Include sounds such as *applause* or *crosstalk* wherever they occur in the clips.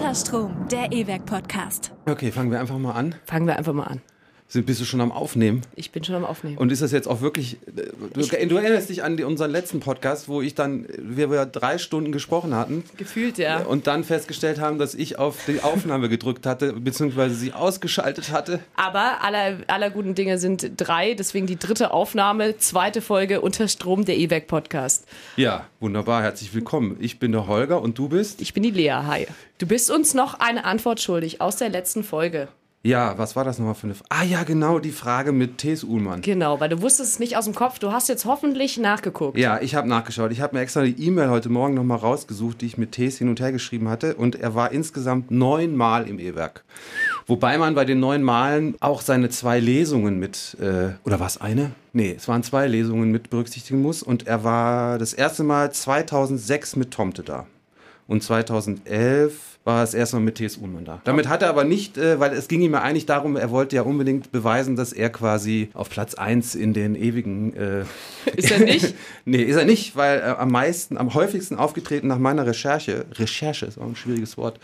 Unterstrom, der E-Werk Podcast. Okay, fangen wir einfach mal an. Fangen wir einfach mal an. Sind, bist du schon am Aufnehmen? Ich bin schon am Aufnehmen. Und ist das jetzt auch wirklich. Du, du erinnerst dich an die, unseren letzten Podcast, wo ich dann, wir, wir drei Stunden gesprochen hatten. Gefühlt, ja. Und dann festgestellt haben, dass ich auf die Aufnahme gedrückt hatte, beziehungsweise sie ausgeschaltet hatte. Aber aller, aller guten Dinge sind drei, deswegen die dritte Aufnahme, zweite Folge unter Strom der E-Werk Podcast. Ja, wunderbar, herzlich willkommen. Ich bin der Holger und du bist? Ich bin die Lea, hi. Du bist uns noch eine Antwort schuldig aus der letzten Folge. Ja, was war das nochmal für eine Frage? Ah ja, genau, die Frage mit T.S. Uhlmann. Genau, weil du wusstest es nicht aus dem Kopf. Du hast jetzt hoffentlich nachgeguckt. Ja, ich habe nachgeschaut. Ich habe mir extra die E-Mail heute Morgen nochmal rausgesucht, die ich mit T.S. hin und her geschrieben hatte. Und er war insgesamt neunmal im E-Werk. Wobei man bei den neun Malen auch seine zwei Lesungen mit, äh, oder war es eine? Nee, es waren zwei Lesungen mit berücksichtigen muss. Und er war das erste Mal 2006 mit Tomte da. Und 2011 war es erstmal mit T.S. Uhlmann da. Damit hat er aber nicht, äh, weil es ging ihm ja eigentlich darum, er wollte ja unbedingt beweisen, dass er quasi auf Platz 1 in den ewigen... Äh, ist er nicht? *laughs* nee, ist er nicht, weil er am meisten, am häufigsten aufgetreten nach meiner Recherche, Recherche ist auch ein schwieriges Wort,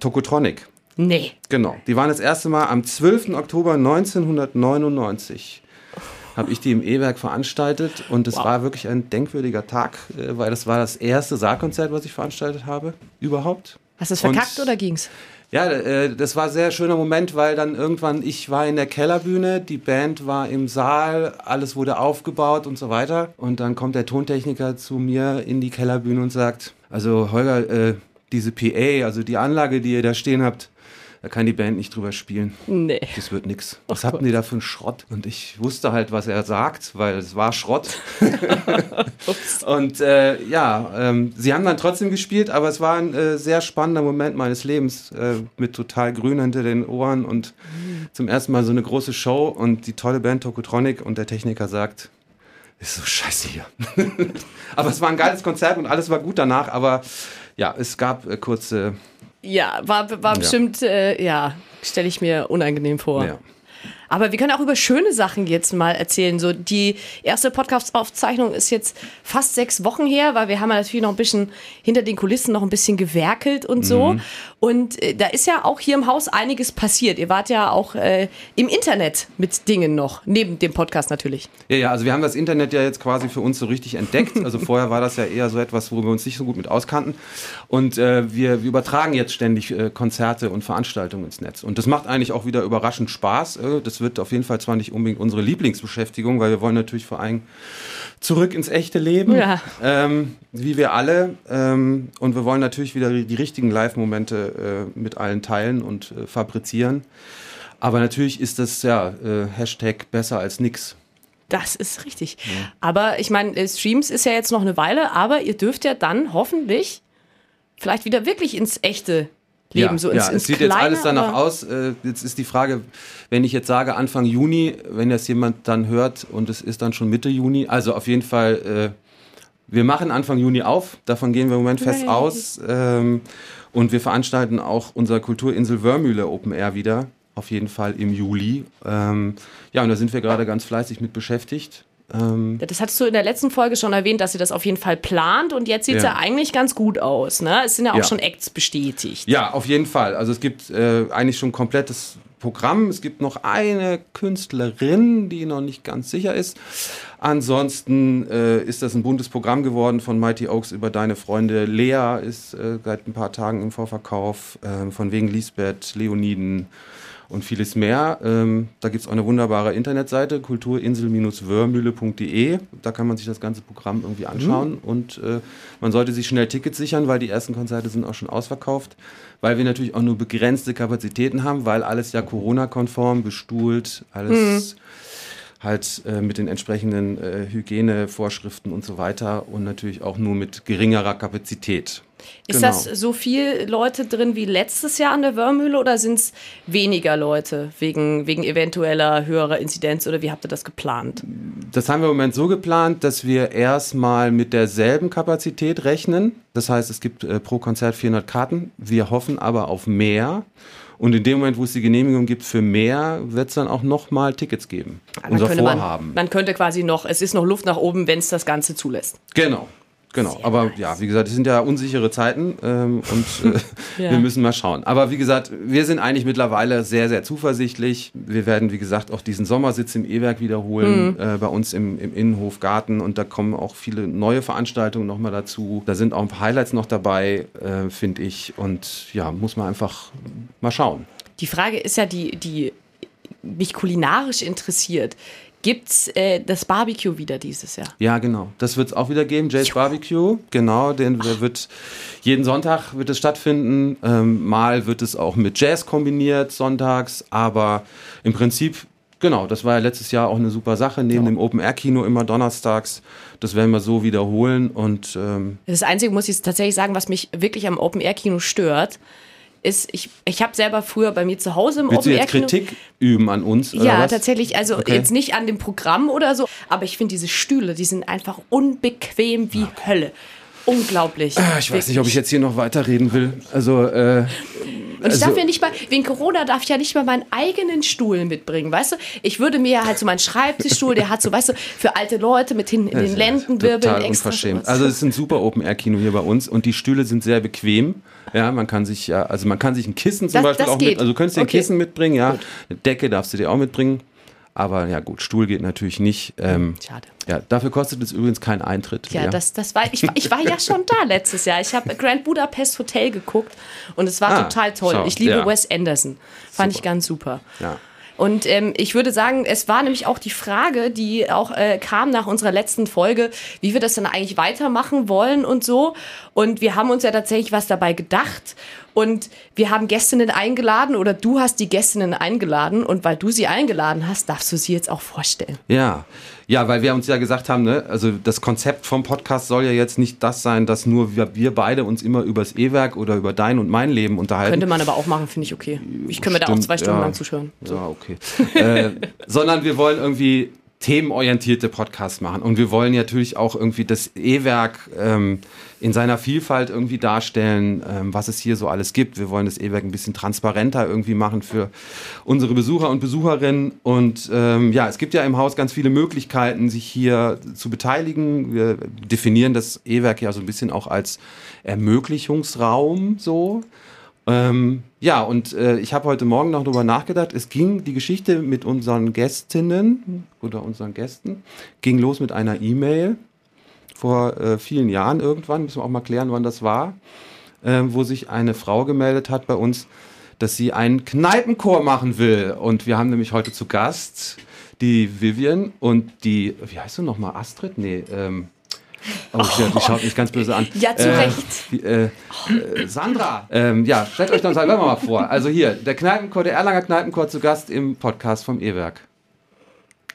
Tokotronic. Nee. Genau, die waren das erste Mal am 12. Oktober 1999 habe ich die im E-Werk veranstaltet und es wow. war wirklich ein denkwürdiger Tag, äh, weil das war das erste Saalkonzert, was ich veranstaltet habe, überhaupt. Hast du es verkackt und, oder ging's? Ja, äh, das war ein sehr schöner Moment, weil dann irgendwann, ich war in der Kellerbühne, die Band war im Saal, alles wurde aufgebaut und so weiter. Und dann kommt der Tontechniker zu mir in die Kellerbühne und sagt, also Holger, äh, diese PA, also die Anlage, die ihr da stehen habt, da kann die Band nicht drüber spielen. Nee. Das wird nix. Was hatten die da für einen Schrott? Und ich wusste halt, was er sagt, weil es war Schrott. *laughs* und äh, ja, ähm, sie haben dann trotzdem gespielt, aber es war ein äh, sehr spannender Moment meines Lebens äh, mit total grün hinter den Ohren und mhm. zum ersten Mal so eine große Show und die tolle Band Tokotronic und der Techniker sagt, ist so scheiße hier. *laughs* aber es war ein geiles Konzert und alles war gut danach, aber ja, es gab äh, kurze ja, war, war ja. bestimmt, äh, ja, stelle ich mir unangenehm vor. Ja. Aber wir können auch über schöne Sachen jetzt mal erzählen. So die erste Podcast-Aufzeichnung ist jetzt fast sechs Wochen her, weil wir haben ja natürlich noch ein bisschen hinter den Kulissen noch ein bisschen gewerkelt und so. Mhm. Und äh, da ist ja auch hier im Haus einiges passiert. Ihr wart ja auch äh, im Internet mit Dingen noch, neben dem Podcast natürlich. Ja, ja, also wir haben das Internet ja jetzt quasi für uns so richtig entdeckt. *laughs* Also vorher war das ja eher so etwas, wo wir uns nicht so gut mit auskannten. Und äh, wir, wir, übertragen jetzt ständig äh, Konzerte und Veranstaltungen ins Netz. Und das macht eigentlich auch wieder überraschend Spaß. Äh, das wird auf jeden Fall zwar nicht unbedingt unsere Lieblingsbeschäftigung, weil wir wollen natürlich vor allem zurück ins echte Leben, ja. ähm, wie wir alle. Ähm, und wir wollen natürlich wieder die richtigen Live-Momente äh, mit allen teilen und äh, fabrizieren. Aber natürlich ist das ja äh, Hashtag besser als nix. Das ist richtig. Ja. Aber ich meine, äh, Streams ist ja jetzt noch eine Weile, aber ihr dürft ja dann hoffentlich vielleicht wieder wirklich ins echte Leben, ja, so ins, ja, ins es sieht Kleine, jetzt alles danach aus. Äh, jetzt ist die Frage, wenn ich jetzt sage Anfang Juni, wenn das jemand dann hört und es ist dann schon Mitte Juni, also auf jeden Fall, äh, wir machen Anfang Juni auf, davon gehen wir im Moment fest hey. aus. Ähm, und wir veranstalten auch unser Kulturinsel Wörmühle Open Air wieder, auf jeden Fall im Juli. Ähm, ja, und da sind wir gerade ganz fleißig mit beschäftigt. Ähm das hattest du in der letzten Folge schon erwähnt, dass ihr das auf jeden Fall plant und jetzt sieht es ja. ja. eigentlich ganz gut aus. Ne? Es sind ja auch ja. schon Acts bestätigt. Ja, auf jeden Fall. Also es gibt äh, eigentlich schon komplettes Programm. Es gibt noch eine Künstlerin, die noch nicht ganz sicher ist. Ansonsten äh, ist das ein buntes Programm geworden von Mighty Oaks über deine Freunde. Lea ist äh, seit ein paar Tagen im Vorverkauf, äh, von wegen Lisbeth, Leoniden und vieles mehr. Ähm, da gibt es auch eine wunderbare Internetseite, kulturinsel-wörmühle.de. Da kann man sich das ganze Programm irgendwie anschauen. Mhm. Und äh, man sollte sich schnell Tickets sichern, weil die ersten Konzerte sind auch schon ausverkauft. Weil wir natürlich auch nur begrenzte Kapazitäten haben, weil alles ja Corona-konform, bestuhlt, alles. Mhm halt äh, mit den entsprechenden äh, Hygienevorschriften und so weiter und natürlich auch nur mit geringerer Kapazität. Ist genau. das so viel Leute drin wie letztes Jahr an der Wörmühle oder sind es weniger Leute wegen, wegen eventueller höherer Inzidenz oder wie habt ihr das geplant? Das haben wir im Moment so geplant, dass wir erstmal mit derselben Kapazität rechnen. Das heißt, es gibt äh, pro Konzert 400 Karten. Wir hoffen aber auf mehr. Und in dem Moment, wo es die Genehmigung gibt für mehr, wird es dann auch nochmal Tickets geben. Aber Unser Vorhaben. Man, man könnte quasi noch, es ist noch Luft nach oben, wenn es das Ganze zulässt. Genau. Genau, Sehr aber nice. ja, wie gesagt, es sind ja unsichere Zeiten ähm, und *laughs* äh, ja. wir müssen mal schauen. Aber wie gesagt, wir sind eigentlich mittlerweile sehr, sehr zuversichtlich. Wir werden, wie gesagt, auch diesen Sommersitz im E-Werk wiederholen, mhm. äh, bei uns im, im Innenhof Garten und da kommen auch viele neue Veranstaltungen nochmal dazu. Da sind auch ein paar Highlights noch dabei, äh, finde ich. Und ja, muss man einfach mal schauen. Die Frage ist ja, die, die mich kulinarisch interessiert gibt es äh, das Barbecue wieder dieses Jahr. Ja, genau. Das wird es auch wieder geben. Jay's Barbecue, genau. Den Ach. wird jeden Sonntag wird es stattfinden. Ähm, mal wird es auch mit Jazz kombiniert sonntags, aber im Prinzip Genau, das war ja letztes Jahr auch eine super Sache, neben ja. dem Open-Air-Kino immer donnerstags. Das werden wir so wiederholen. Und, ähm das Einzige, muss ich tatsächlich sagen, was mich wirklich am Open-Air-Kino stört, ist, ich, ich habe selber früher bei mir zu Hause im Willst Open Air Kino. Kritik üben an uns? ja, was? tatsächlich. Also okay. jetzt nicht an dem Programm oder so, aber ich finde diese Stühle, die sind einfach unbequem wie okay. Hölle. Unglaublich. Ah, ich weiß wirklich. nicht, ob ich jetzt hier noch weiterreden will. Also, äh, und ich also, darf ja nicht mal, wegen Corona darf ich ja nicht mal meinen eigenen Stuhl mitbringen, weißt du? Ich würde mir ja halt so meinen Schreibtischstuhl, der hat so, weißt du, für alte Leute mit hinten in den Lendenwirbeln extra. Unverschämt. Also es ist ein super Open-Air-Kino hier bei uns und die Stühle sind sehr bequem. Ja, man kann sich ja, also man kann sich ein Kissen zum das, Beispiel das auch geht. mit, also du könntest dir okay. ein Kissen mitbringen, ja. Gut. Eine Decke darfst du dir auch mitbringen. Aber ja gut, Stuhl geht natürlich nicht. Ähm, Schade. Ja, dafür kostet es übrigens keinen Eintritt. Ja, ja. Das, das war, ich, ich war ja *laughs* schon da letztes Jahr. Ich habe Grand Budapest Hotel geguckt und es war ah, total toll. Schau, ich liebe ja. Wes Anderson. Fand super. ich ganz super. Ja. Und ähm, ich würde sagen, es war nämlich auch die Frage, die auch äh, kam nach unserer letzten Folge, wie wir das dann eigentlich weitermachen wollen und so. Und wir haben uns ja tatsächlich was dabei gedacht. Und wir haben Gästinnen eingeladen oder du hast die Gästinnen eingeladen. Und weil du sie eingeladen hast, darfst du sie jetzt auch vorstellen. Ja. Ja, weil wir uns ja gesagt haben, ne, also das Konzept vom Podcast soll ja jetzt nicht das sein, dass nur wir, wir beide uns immer übers E-Werk oder über dein und mein Leben unterhalten. Könnte man aber auch machen, finde ich okay. Ich könnte mir da auch zwei Stunden ja, lang zuschauen. So. Ja, okay. äh, *laughs* sondern wir wollen irgendwie themenorientierte Podcasts machen. Und wir wollen natürlich auch irgendwie das E-Werk ähm, in seiner Vielfalt irgendwie darstellen, ähm, was es hier so alles gibt. Wir wollen das E-Werk ein bisschen transparenter irgendwie machen für unsere Besucher und Besucherinnen. Und ähm, ja, es gibt ja im Haus ganz viele Möglichkeiten, sich hier zu beteiligen. Wir definieren das E-Werk ja so ein bisschen auch als Ermöglichungsraum so. Ähm, ja, und äh, ich habe heute Morgen noch darüber nachgedacht. Es ging die Geschichte mit unseren Gästinnen oder unseren Gästen, ging los mit einer E-Mail vor äh, vielen Jahren irgendwann, müssen wir auch mal klären, wann das war, äh, wo sich eine Frau gemeldet hat bei uns, dass sie einen Kneipenchor machen will. Und wir haben nämlich heute zu Gast die Vivian und die, wie heißt du nochmal, Astrid? Nee, ähm, Oh, die schaut mich ganz böse an. Ja, zu äh, Recht. Äh, äh, Sandra, ähm, ja, stellt euch selber mal vor. Also hier, der Kneipenchor, der Erlanger Kneipenchor zu Gast im Podcast vom E-Werk.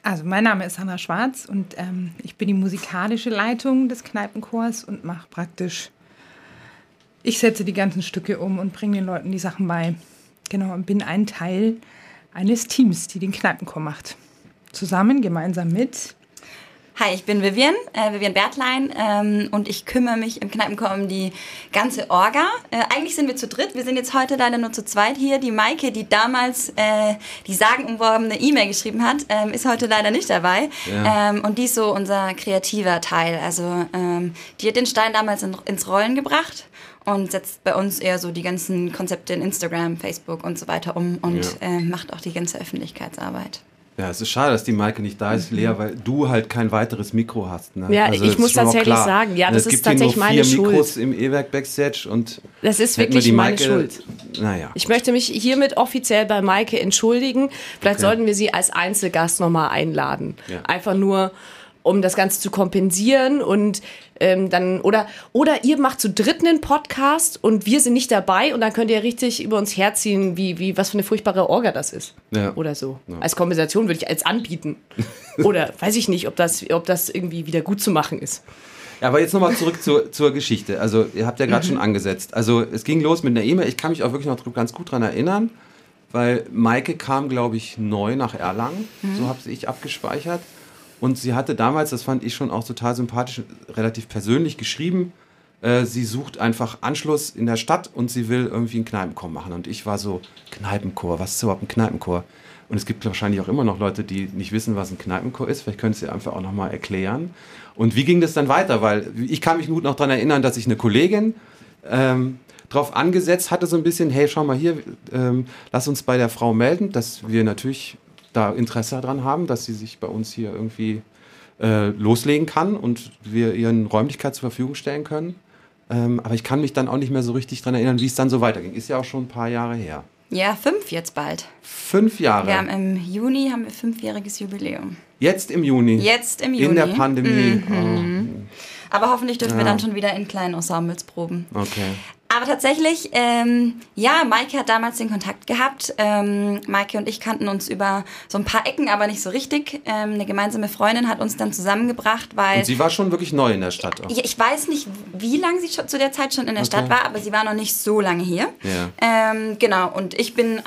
Also mein Name ist Sandra Schwarz und ähm, ich bin die musikalische Leitung des Kneipenchors und mache praktisch, ich setze die ganzen Stücke um und bringe den Leuten die Sachen bei. Genau, und bin ein Teil eines Teams, die den Kneipenchor macht. Zusammen, gemeinsam mit Hi, ich bin Vivian, äh, Vivian Bertlein ähm, und ich kümmere mich im Kneipenchor um die ganze Orga. Äh, eigentlich sind wir zu dritt, wir sind jetzt heute leider nur zu zweit hier. Die Maike, die damals äh, die sagenumworbene E-Mail geschrieben hat, ähm, ist heute leider nicht dabei. Ja. Ähm, und die ist so unser kreativer Teil. Also ähm, die hat den Stein damals in, ins Rollen gebracht und setzt bei uns eher so die ganzen Konzepte in Instagram, Facebook und so weiter um und ja. Äh, macht auch die ganze Öffentlichkeitsarbeit. Ja, es ist schade, dass die Maike nicht da ist, mhm. Lea, weil du halt kein weiteres Mikro hast. Ne? Ja, also ich muss tatsächlich sagen, ja, das es ist tatsächlich meine Schuld. Es gibt vier Mikros im E-Werk Backstage und das ist wirklich meine Maike, Schuld. Naja. Ich möchte mich hiermit offiziell bei Maike entschuldigen. Vielleicht okay. sollten wir sie als Einzelgast nochmal einladen. Ja. Einfach nur, um das Ganze zu kompensieren und ähm, dann oder oder ihr macht zu dritten einen Podcast und wir sind nicht dabei und dann könnt ihr richtig über uns herziehen, wie wie was für eine furchtbare Orga das ist ja. oder so. Ja. Als Kompensation würde ich als anbieten *laughs* oder weiß ich nicht, ob das ob das irgendwie wieder gut zu machen ist. Ja, aber jetzt nochmal zurück zur, zur Geschichte. Also, ihr habt ja gerade mhm. schon angesetzt. Also, es ging los mit einer E-Mail. Ich kann mich auch wirklich noch ganz gut daran erinnern, weil Maike kam, glaube ich, neu nach Erlangen. Mhm. So habe ich abgespeichert. Und sie hatte damals, das fand ich schon auch total sympathisch, relativ persönlich geschrieben, äh, sie sucht einfach Anschluss in der Stadt und sie will irgendwie einen Kneipenchor machen. Und ich war so, Kneipenchor, was ist überhaupt ein Kneipenchor? Und es gibt wahrscheinlich auch immer noch Leute, die nicht wissen, was ein Kneipenchor ist. Vielleicht können Sie einfach auch nochmal erklären. Und wie ging das dann weiter? Weil ich kann mich gut noch daran erinnern, dass ich eine Kollegin ähm, drauf angesetzt hatte, so ein bisschen, hey, schau mal hier, ähm, lass uns bei der Frau melden, dass wir natürlich da Interesse daran haben, dass sie sich bei uns hier irgendwie äh, loslegen kann und wir ihren Räumlichkeit zur Verfügung stellen können. Ähm, aber ich kann mich dann auch nicht mehr so richtig daran erinnern, wie es dann so weiterging. Ist ja auch schon ein paar Jahre her. Ja, fünf jetzt bald. Fünf Jahre. Wir haben im Juni haben wir fünfjähriges Jubiläum. Jetzt im Juni. Jetzt im Juni. In der Pandemie. Mhm. Oh. Aber hoffentlich dürfen ja. wir dann schon wieder in kleinen Ensembles proben. Okay. Aber tatsächlich, ähm, ja, Maike hat damals den Kontakt gehabt. Ähm, Maike und ich kannten uns über so ein paar Ecken, aber nicht so richtig. Ähm, eine gemeinsame Freundin hat uns dann zusammengebracht, weil... Und sie war schon wirklich neu in der Stadt auch. Ich, ich weiß nicht, wie lange sie schon, zu der Zeit schon in der okay. Stadt war, aber sie war noch nicht so lange hier. Ja. Ähm, genau, und ich bin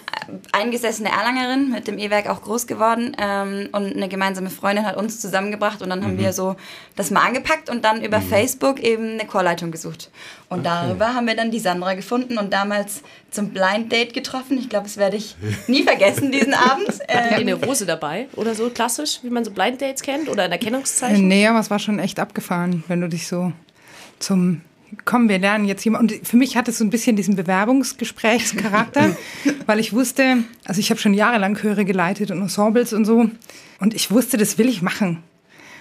eingesessene Erlangerin, mit dem E-Werk auch groß geworden. Ähm, und eine gemeinsame Freundin hat uns zusammengebracht und dann haben mhm. wir so das mal angepackt und dann über mhm. Facebook eben eine Chorleitung gesucht. Und okay. darüber haben wir dann die Sandra gefunden und damals zum Blind Date getroffen. Ich glaube, das werde ich nie vergessen, diesen *laughs* Abend. Die eine Rose dabei oder so klassisch, wie man so Blind Dates kennt oder ein Erkennungszeichen? Nee, aber es war schon echt abgefahren, wenn du dich so zum komm, wir lernen jetzt jemand. Und für mich hat es so ein bisschen diesen Bewerbungsgesprächscharakter, *laughs* weil ich wusste, also ich habe schon jahrelang Chöre geleitet und Ensembles und so. Und ich wusste, das will ich machen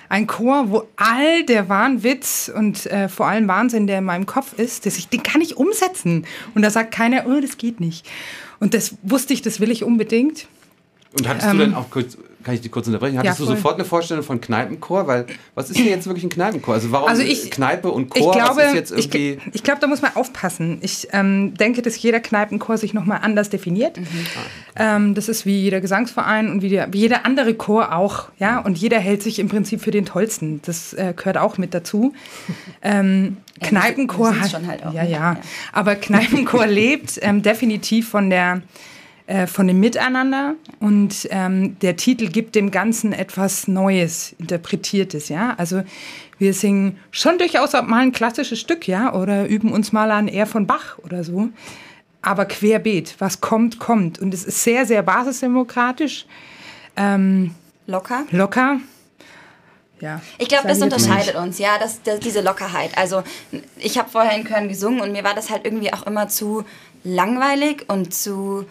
ein Chor, wo all der Wahnwitz und äh, vor allem Wahnsinn, der in meinem Kopf ist, ich, den kann ich umsetzen. Und da sagt keiner, oh, das geht nicht. Und das wusste ich, das will ich unbedingt. Und hattest ähm, du dann auch kurz, kann ich dich kurz unterbrechen, hattest ja, du sofort eine Vorstellung von Kneipenchor? Weil, was ist denn jetzt wirklich ein Kneipenchor? Also warum also ich, Kneipe und Chor, ich glaube, was ist jetzt irgendwie... Ich, ich glaube, da muss man aufpassen. Ich ähm, denke, dass jeder Kneipenchor sich nochmal anders definiert. Mhm. Ähm, das ist wie jeder Gesangsverein und wie, der, wie jeder andere Chor auch. Ja? Und jeder hält sich im Prinzip für den Tollsten. Das äh, gehört auch mit dazu. Ähm, ja, Kneipenchor hat... Halt auch, ja, ja, ja. Aber Kneipenchor *laughs* lebt ähm, definitiv von der äh, von dem Miteinander und ähm, der Titel gibt dem Ganzen etwas Neues, Interpretiertes, ja. Also wir singen schon durchaus auch mal ein klassisches Stück, ja, oder üben uns mal an Er von Bach oder so. Aber querbeet, was kommt, kommt. Und es ist sehr, sehr basisdemokratisch. Ähm, locker. Locker. Ja, ich glaube, das unterscheidet nicht. uns, ja, das, das, diese Lockerheit. Also ich habe vorher in Köln gesungen und mir war das halt irgendwie auch immer zu langweilig und zu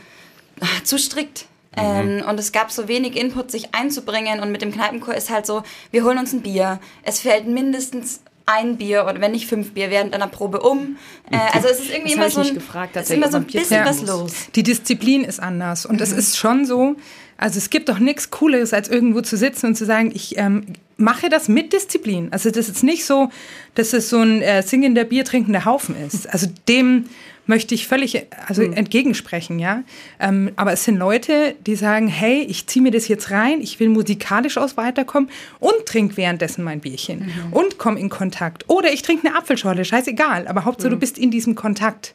zu strikt. Mhm. Ähm, und es gab so wenig Input, sich einzubringen. Und mit dem Kneipenchor ist halt so, wir holen uns ein Bier. Es fällt mindestens ein Bier oder wenn nicht fünf Bier während einer Probe um. Äh, also es ist irgendwie immer so, ein, gefragt, ist immer so ein bisschen was los. Die Disziplin ist anders. Und es mhm. ist schon so, also es gibt doch nichts Cooleres, als irgendwo zu sitzen und zu sagen, ich ähm, mache das mit Disziplin. Also das ist nicht so, dass es so ein äh, singender, biertrinkender Haufen ist. Also dem möchte ich völlig also mhm. entgegensprechen, ja. Ähm, aber es sind Leute, die sagen, hey, ich ziehe mir das jetzt rein, ich will musikalisch aus weiterkommen und trinke währenddessen mein Bierchen mhm. und komme in Kontakt. Oder ich trinke eine Apfelschorle, scheißegal, aber Hauptsache mhm. du bist in diesem Kontakt.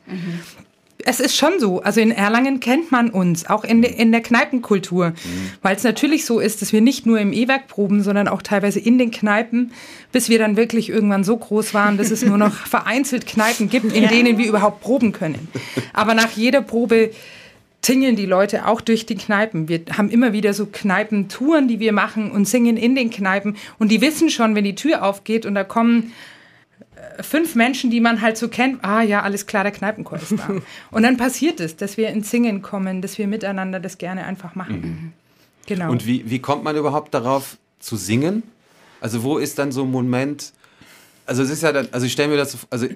Es ist schon so. Also in Erlangen kennt man uns, auch in, in der Kneipenkultur. Mhm. Weil es natürlich so ist, dass wir nicht nur im E-Werk proben, sondern auch teilweise in den Kneipen, bis wir dann wirklich irgendwann so groß waren, dass es nur noch *laughs* vereinzelt Kneipen gibt, in ja. denen wir überhaupt proben können. Aber nach jeder Probe tingeln die Leute auch durch die Kneipen. Wir haben immer wieder so Kneipentouren, die wir machen und singen in den Kneipen. Und die wissen schon, wenn die Tür aufgeht und da kommen fünf Menschen, die man halt so kennt, ah ja, alles klar, der Kneipenchor ist da. *laughs* Und dann passiert es, dass wir ins Singen kommen, dass wir miteinander das gerne einfach machen. Mhm. Genau. Und wie, wie kommt man überhaupt darauf zu singen? Also wo ist dann so ein Moment, also es ist ja dann, also ich stelle mir das, also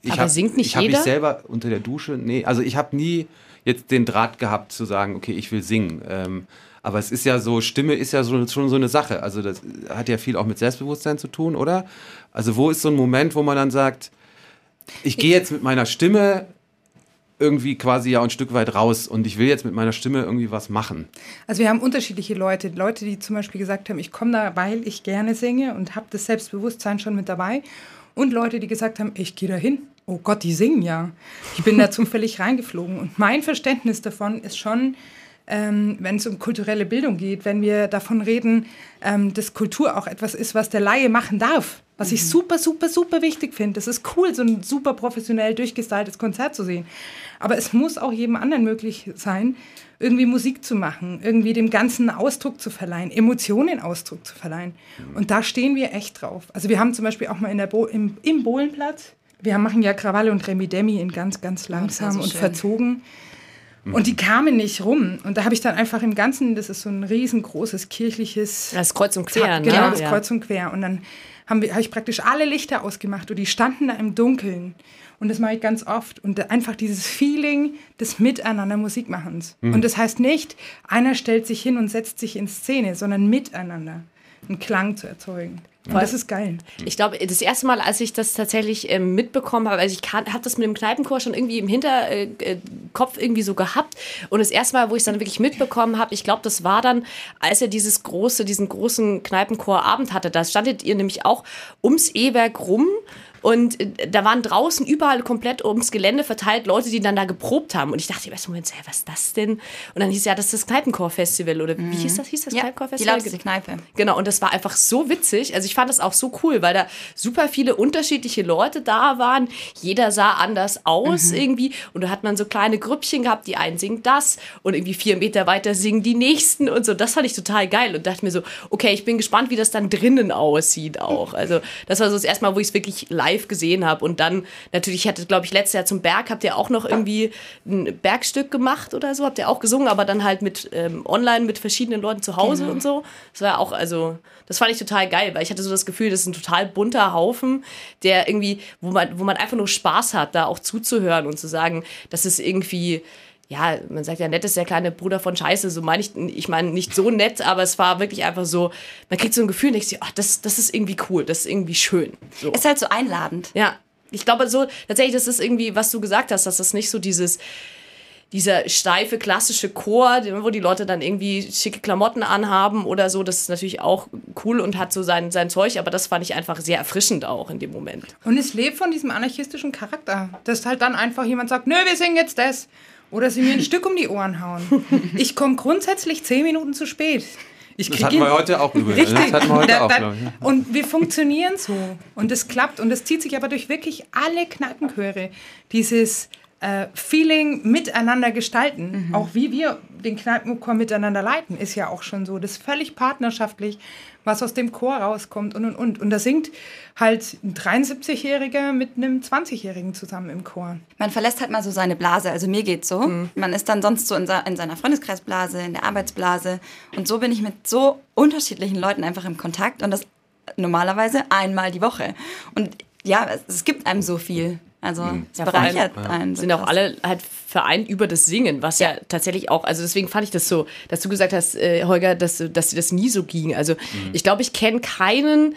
ich habe ich habe mich selber unter der Dusche, nee, also ich habe nie jetzt den Draht gehabt zu sagen, okay, ich will singen. Ähm, aber es ist ja so, Stimme ist ja so, schon so eine Sache. Also das hat ja viel auch mit Selbstbewusstsein zu tun, oder? Also wo ist so ein Moment, wo man dann sagt, ich gehe jetzt mit meiner Stimme irgendwie quasi ja ein Stück weit raus und ich will jetzt mit meiner Stimme irgendwie was machen. Also wir haben unterschiedliche Leute. Leute, die zum Beispiel gesagt haben, ich komme da, weil ich gerne singe und habe das Selbstbewusstsein schon mit dabei. Und Leute, die gesagt haben, ich gehe da hin. Oh Gott, die singen ja. Ich bin da *laughs* zufällig reingeflogen. Und mein Verständnis davon ist schon, ähm, wenn es um kulturelle Bildung geht, wenn wir davon reden, ähm, dass Kultur auch etwas ist, was der Laie machen darf. Was mhm. ich super, super, super wichtig finde. Das ist cool, so ein super professionell durchgestyltes Konzert zu sehen. Aber es muss auch jedem anderen möglich sein, irgendwie Musik zu machen, irgendwie dem Ganzen Ausdruck zu verleihen, Emotionen Ausdruck zu verleihen. Mhm. Und da stehen wir echt drauf. Also wir haben zum Beispiel auch mal in der Bo im, im Bohlenplatz, wir machen ja Krawalle und Remi Demi in ganz, ganz langsam so und verzogen. Mhm. Und die kamen nicht rum. Und da habe ich dann einfach im Ganzen, das ist so ein riesengroßes kirchliches. Das Kreuz und Quer, ne? Genau, das ja. Kreuz und Quer. Und dann habe hab ich praktisch alle Lichter ausgemacht und die standen da im Dunkeln. Und das mache ich ganz oft. Und einfach dieses Feeling des Miteinander Musikmachens. Mhm. Und das heißt nicht, einer stellt sich hin und setzt sich in Szene, sondern miteinander einen Klang zu erzeugen. Und das ist geil. Ich glaube, das erste Mal, als ich das tatsächlich äh, mitbekommen habe, also ich habe das mit dem Kneipenchor schon irgendwie im Hinterkopf äh, irgendwie so gehabt. Und das erste Mal, wo ich es dann wirklich mitbekommen habe, ich glaube, das war dann, als er dieses große, diesen großen Kneipenchorabend hatte. Da standet ihr nämlich auch ums E-Werk rum und äh, da waren draußen überall komplett ums Gelände verteilt Leute, die dann da geprobt haben. Und ich dachte, im Moment, was ist das denn? Und dann hieß ja, das ist das Kneipenchor-Festival. Oder wie hieß das? Hieß das ja, Kneipenchor-Festival? Die Kneipe. Genau, und das war einfach so witzig. Also ich fand das auch so cool, weil da super viele unterschiedliche Leute da waren. Jeder sah anders aus mhm. irgendwie. Und da hat man so kleine Grüppchen gehabt, die einen singen das und irgendwie vier Meter weiter singen die nächsten und so. Das fand ich total geil und dachte mir so, okay, ich bin gespannt, wie das dann drinnen aussieht auch. Also das war so das erste Mal, wo ich es wirklich live live gesehen habe. Und dann natürlich, ich hatte, glaube ich, letztes Jahr zum Berg, habt ihr auch noch irgendwie ein Bergstück gemacht oder so, habt ihr auch gesungen, aber dann halt mit ähm, online mit verschiedenen Leuten zu Hause genau. und so. Das war auch, also, das fand ich total geil, weil ich hatte so das Gefühl, das ist ein total bunter Haufen, der irgendwie, wo man, wo man einfach nur Spaß hat, da auch zuzuhören und zu sagen, das ist irgendwie, ja, man sagt ja, nett ist der kleine Bruder von Scheiße, so meine ich, ich meine nicht so nett, aber es war wirklich einfach so, man kriegt so ein Gefühl und denkt sich, ach, das, das ist irgendwie cool, das ist irgendwie schön. So. Ist halt so einladend. Ja, ich glaube so, tatsächlich, das ist irgendwie, was du gesagt hast, dass das nicht so dieses, dieser steife klassische Chor, wo die Leute dann irgendwie schicke Klamotten anhaben oder so, das ist natürlich auch cool und hat so sein, sein Zeug, aber das fand ich einfach sehr erfrischend auch in dem Moment. Und es lebt von diesem anarchistischen Charakter, dass halt dann einfach jemand sagt, nö, wir singen jetzt das. Oder sie mir ein Stück um die Ohren hauen. Ich komme grundsätzlich zehn Minuten zu spät. Ich das hatten wir heute auch übrigens. Richtig. Das hatten wir heute da, da, auch, Und wir funktionieren so. Und es klappt. Und es zieht sich aber durch wirklich alle Kneipenchöre. Dieses äh, Feeling miteinander gestalten. Mhm. Auch wie wir den Kneipenchor miteinander leiten, ist ja auch schon so. Das ist völlig partnerschaftlich was aus dem Chor rauskommt und und und. Und da singt halt ein 73-Jähriger mit einem 20-Jährigen zusammen im Chor. Man verlässt halt mal so seine Blase. Also mir geht's so. Mhm. Man ist dann sonst so in, in seiner Freundeskreisblase, in der Arbeitsblase. Und so bin ich mit so unterschiedlichen Leuten einfach im Kontakt und das normalerweise einmal die Woche. Und ja, es, es gibt einem so viel. Also mhm. es ja, bereichert allem, einen. Sind auch alle halt vereint über das Singen, was ja. ja. tatsächlich auch, also deswegen fand ich das so, dass du gesagt hast, äh, Holger, dass, dass dir das nie so ging. Also mhm. ich glaube, ich kenne keinen,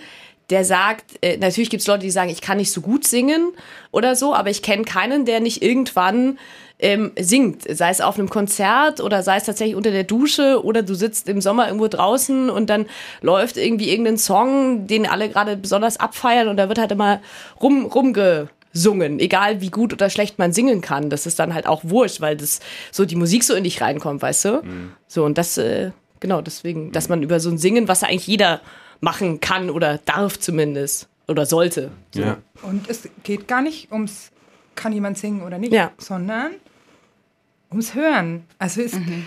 der sagt, äh, natürlich gibt es Leute, die sagen, ich kann nicht so gut singen oder so, aber ich kenne keinen, der nicht irgendwann ähm, singt, sei es auf einem Konzert oder sei es tatsächlich unter der Dusche oder du sitzt im Sommer irgendwo draußen und dann läuft irgendwie irgendein Song, den alle gerade besonders abfeiern und da wird halt immer rum rumge gesungen. Egal wie gut oder schlecht man singen kann, das ist dann halt auch wurscht, weil das so die Musik so in dich reinkommt, weißt du? Mhm. So und das, äh, genau, deswegen, dass man über so ein Singen, was eigentlich jeder machen kann oder darf zumindest oder sollte. So. Ja. Und es geht gar nicht ums, kann jemand singen oder nicht, ja. sondern ums Hören. Also ist, mhm.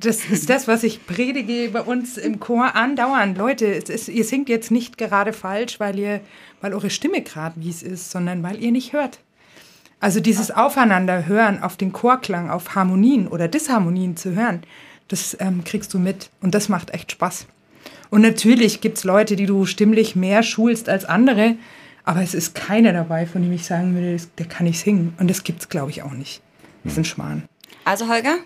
Das ist das, was ich predige bei uns im Chor andauernd. Leute, ist, ihr singt jetzt nicht gerade falsch, weil, ihr, weil eure Stimme gerade wie es ist, sondern weil ihr nicht hört. Also dieses Aufeinanderhören auf den Chorklang, auf Harmonien oder Disharmonien zu hören, das ähm, kriegst du mit und das macht echt Spaß. Und natürlich gibt es Leute, die du stimmlich mehr schulst als andere, aber es ist keiner dabei, von dem ich sagen würde, der kann nicht singen. Und das gibt es, glaube ich, auch nicht. Das ist ein Schmarrn. Also Holger,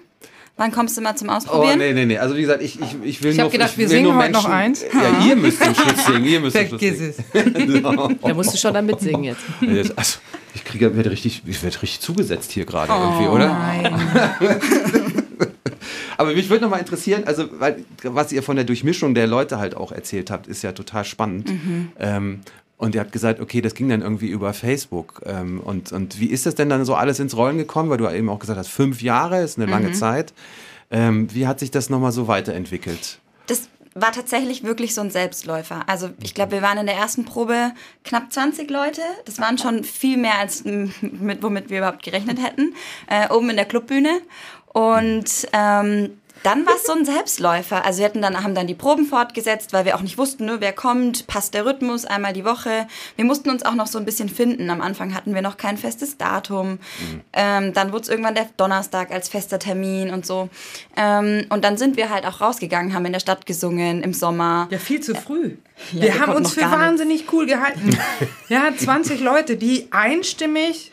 Wann kommst du mal zum Ausprobieren? Oh, nee, nee, nee. Also wie gesagt, ich, ich, ich will ich nur... Ich habe gedacht, wir singen heute noch eins. Ja, ihr müsst den Schluss singen. Ihr müsst Vergiss es. *laughs* no. Da musst du schon damit singen jetzt. *laughs* Also, ich kriege, werde richtig, ich werde richtig zugesetzt hier gerade oh, irgendwie, oder? nein. *laughs* Aber mich würde noch mal interessieren, also weil, was ihr von der Durchmischung der Leute halt auch erzählt habt, ist ja total spannend. Mhm. Ähm, und ihr habt gesagt, okay, das ging dann irgendwie über Facebook. Ähm, und, und wie ist das denn dann so alles ins Rollen gekommen? Weil du eben auch gesagt hast, fünf Jahre ist eine lange mhm. Zeit. Ähm, wie hat sich das nochmal so weiterentwickelt? Das war tatsächlich wirklich so ein Selbstläufer. Also ich glaube, wir waren in der ersten Probe knapp 20 Leute. Das waren schon viel mehr als mit, womit wir überhaupt gerechnet hätten. Äh, oben in der Clubbühne. Und ähm, dann war es so ein Selbstläufer. Also wir hatten dann, haben dann die Proben fortgesetzt, weil wir auch nicht wussten, ne, wer kommt, passt der Rhythmus einmal die Woche. Wir mussten uns auch noch so ein bisschen finden. Am Anfang hatten wir noch kein festes Datum. Mhm. Ähm, dann wurde es irgendwann der Donnerstag als fester Termin und so. Ähm, und dann sind wir halt auch rausgegangen, haben in der Stadt gesungen im Sommer. Ja, viel zu früh. Ja, wir, wir haben uns für wahnsinnig cool gehalten. *laughs* ja, 20 Leute, die einstimmig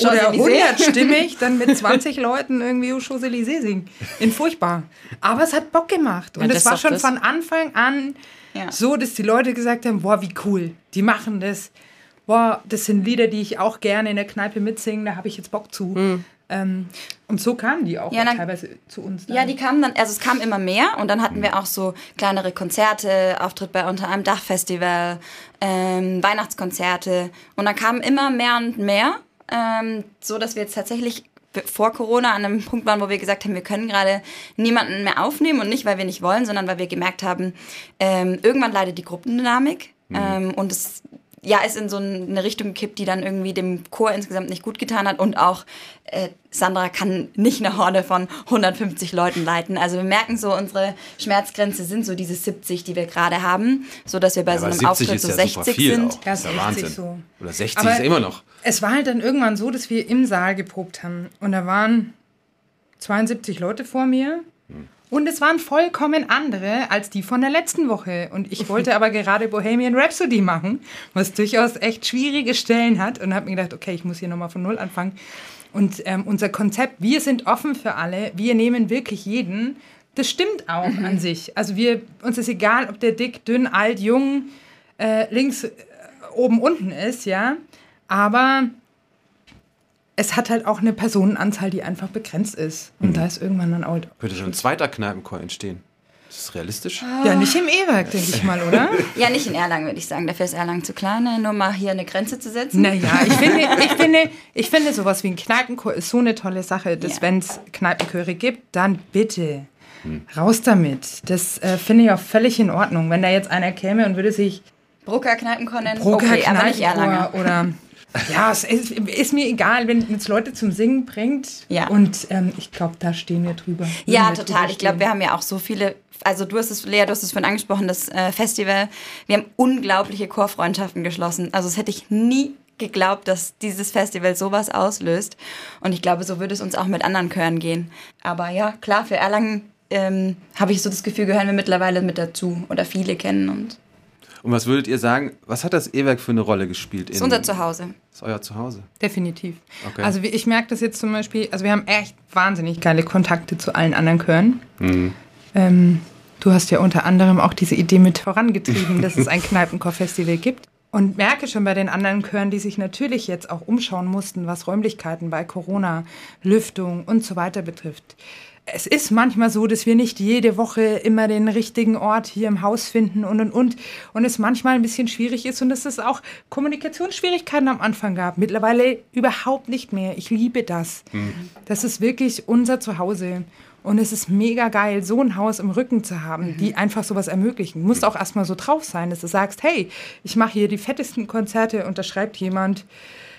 oder 100 stimmig *laughs* dann mit 20 Leuten irgendwie Champs-Élysées singen. In furchtbar. Aber es hat Bock gemacht. Und ja, es war schon das. von Anfang an ja. so, dass die Leute gesagt haben, boah, wie cool. Die machen das. Boah, das sind Lieder, die ich auch gerne in der Kneipe mitsingen. Da habe ich jetzt Bock zu. Mhm. Ähm, und so kamen die auch, ja, dann, teilweise zu uns. Dann. Ja, die kamen dann, also es kam immer mehr und dann hatten wir auch so kleinere Konzerte, Auftritt bei unter einem Dachfestival, ähm, Weihnachtskonzerte und dann kamen immer mehr und mehr ähm, so dass wir jetzt tatsächlich vor Corona an einem Punkt waren, wo wir gesagt haben, wir können gerade niemanden mehr aufnehmen und nicht, weil wir nicht wollen, sondern weil wir gemerkt haben, ähm, irgendwann leidet die Gruppendynamik mhm. ähm, und es ja, ist in so eine Richtung gekippt, die dann irgendwie dem Chor insgesamt nicht gut getan hat und auch äh, Sandra kann nicht eine Horde von 150 Leuten leiten. Also wir merken so, unsere Schmerzgrenze sind so diese 70, die wir gerade haben, so dass wir bei ja, so einem Auftritt so ja 60 sind. Auch. Ja, ist Wahnsinn. So. Oder 60 aber ist immer noch. Es war halt dann irgendwann so, dass wir im Saal geprobt haben und da waren 72 Leute vor mir. Und es waren vollkommen andere als die von der letzten Woche. Und ich wollte aber gerade Bohemian Rhapsody machen, was durchaus echt schwierige Stellen hat. Und habe mir gedacht, okay, ich muss hier nochmal von Null anfangen. Und ähm, unser Konzept, wir sind offen für alle, wir nehmen wirklich jeden, das stimmt auch mhm. an *clears throat* sich. Also wir, uns ist egal, ob der dick, dünn, alt, jung, äh, links, äh, oben, unten ist, ja. Aber es hat halt auch eine Personenanzahl, die einfach begrenzt ist. Und mhm. da ist irgendwann dann auch. Könnte schon ein zweiter Kneipenchor entstehen. Ist das realistisch? Ja, nicht im E-Werk, denke ich mal, oder? *laughs* ja, nicht in Erlangen, würde ich sagen. Dafür ist Erlangen zu klein, ne? nur mal hier eine Grenze zu setzen. Naja, ich finde, *laughs* ich finde, ich finde sowas wie ein Kneipenchor ist so eine tolle Sache, dass ja. wenn es Kneipenchöre gibt, dann bitte hm. raus damit. Das äh, finde ich auch völlig in Ordnung. Wenn da jetzt einer käme und würde sich Brucker Kneipenchor nennen, Brucker okay, Kneipenchor aber nicht Erlanger. oder *laughs* ja, es ist, ist, mir egal, wenn es Leute zum Singen bringt. Ja. Und ähm, ich glaube, da stehen wir drüber. Ja, wir total. Ich glaube, wir haben ja auch so viele. Also du hast es, Lea, du hast es vorhin angesprochen, das äh, Festival. Wir haben unglaubliche Chorfreundschaften geschlossen. Also das hätte ich nie geglaubt, dass dieses Festival sowas auslöst. Und ich glaube, so würde es uns auch mit anderen Chören gehen. Aber ja, klar, für Erlangen ähm, habe ich so das Gefühl, gehören wir mittlerweile mit dazu oder viele kennen und und was würdet ihr sagen, was hat das E-Werk für eine Rolle gespielt? Das ist unser Zuhause. Das ist euer Zuhause. Definitiv. Okay. Also ich merke das jetzt zum Beispiel, also wir haben echt wahnsinnig geile Kontakte zu allen anderen Chören. Mhm. Ähm, du hast ja unter anderem auch diese Idee mit vorangetrieben, dass es ein *laughs* Kneipenchor-Festival gibt. Und merke schon bei den anderen Chören, die sich natürlich jetzt auch umschauen mussten, was Räumlichkeiten bei Corona, Lüftung und so weiter betrifft es ist manchmal so, dass wir nicht jede Woche immer den richtigen Ort hier im Haus finden und und und. Und es manchmal ein bisschen schwierig ist und dass es auch Kommunikationsschwierigkeiten am Anfang gab. Mittlerweile überhaupt nicht mehr. Ich liebe das. Mhm. Das ist wirklich unser Zuhause. Und es ist mega geil, so ein Haus im Rücken zu haben, mhm. die einfach sowas ermöglichen. Du musst auch erstmal so drauf sein, dass du sagst, hey, ich mache hier die fettesten Konzerte und da schreibt jemand,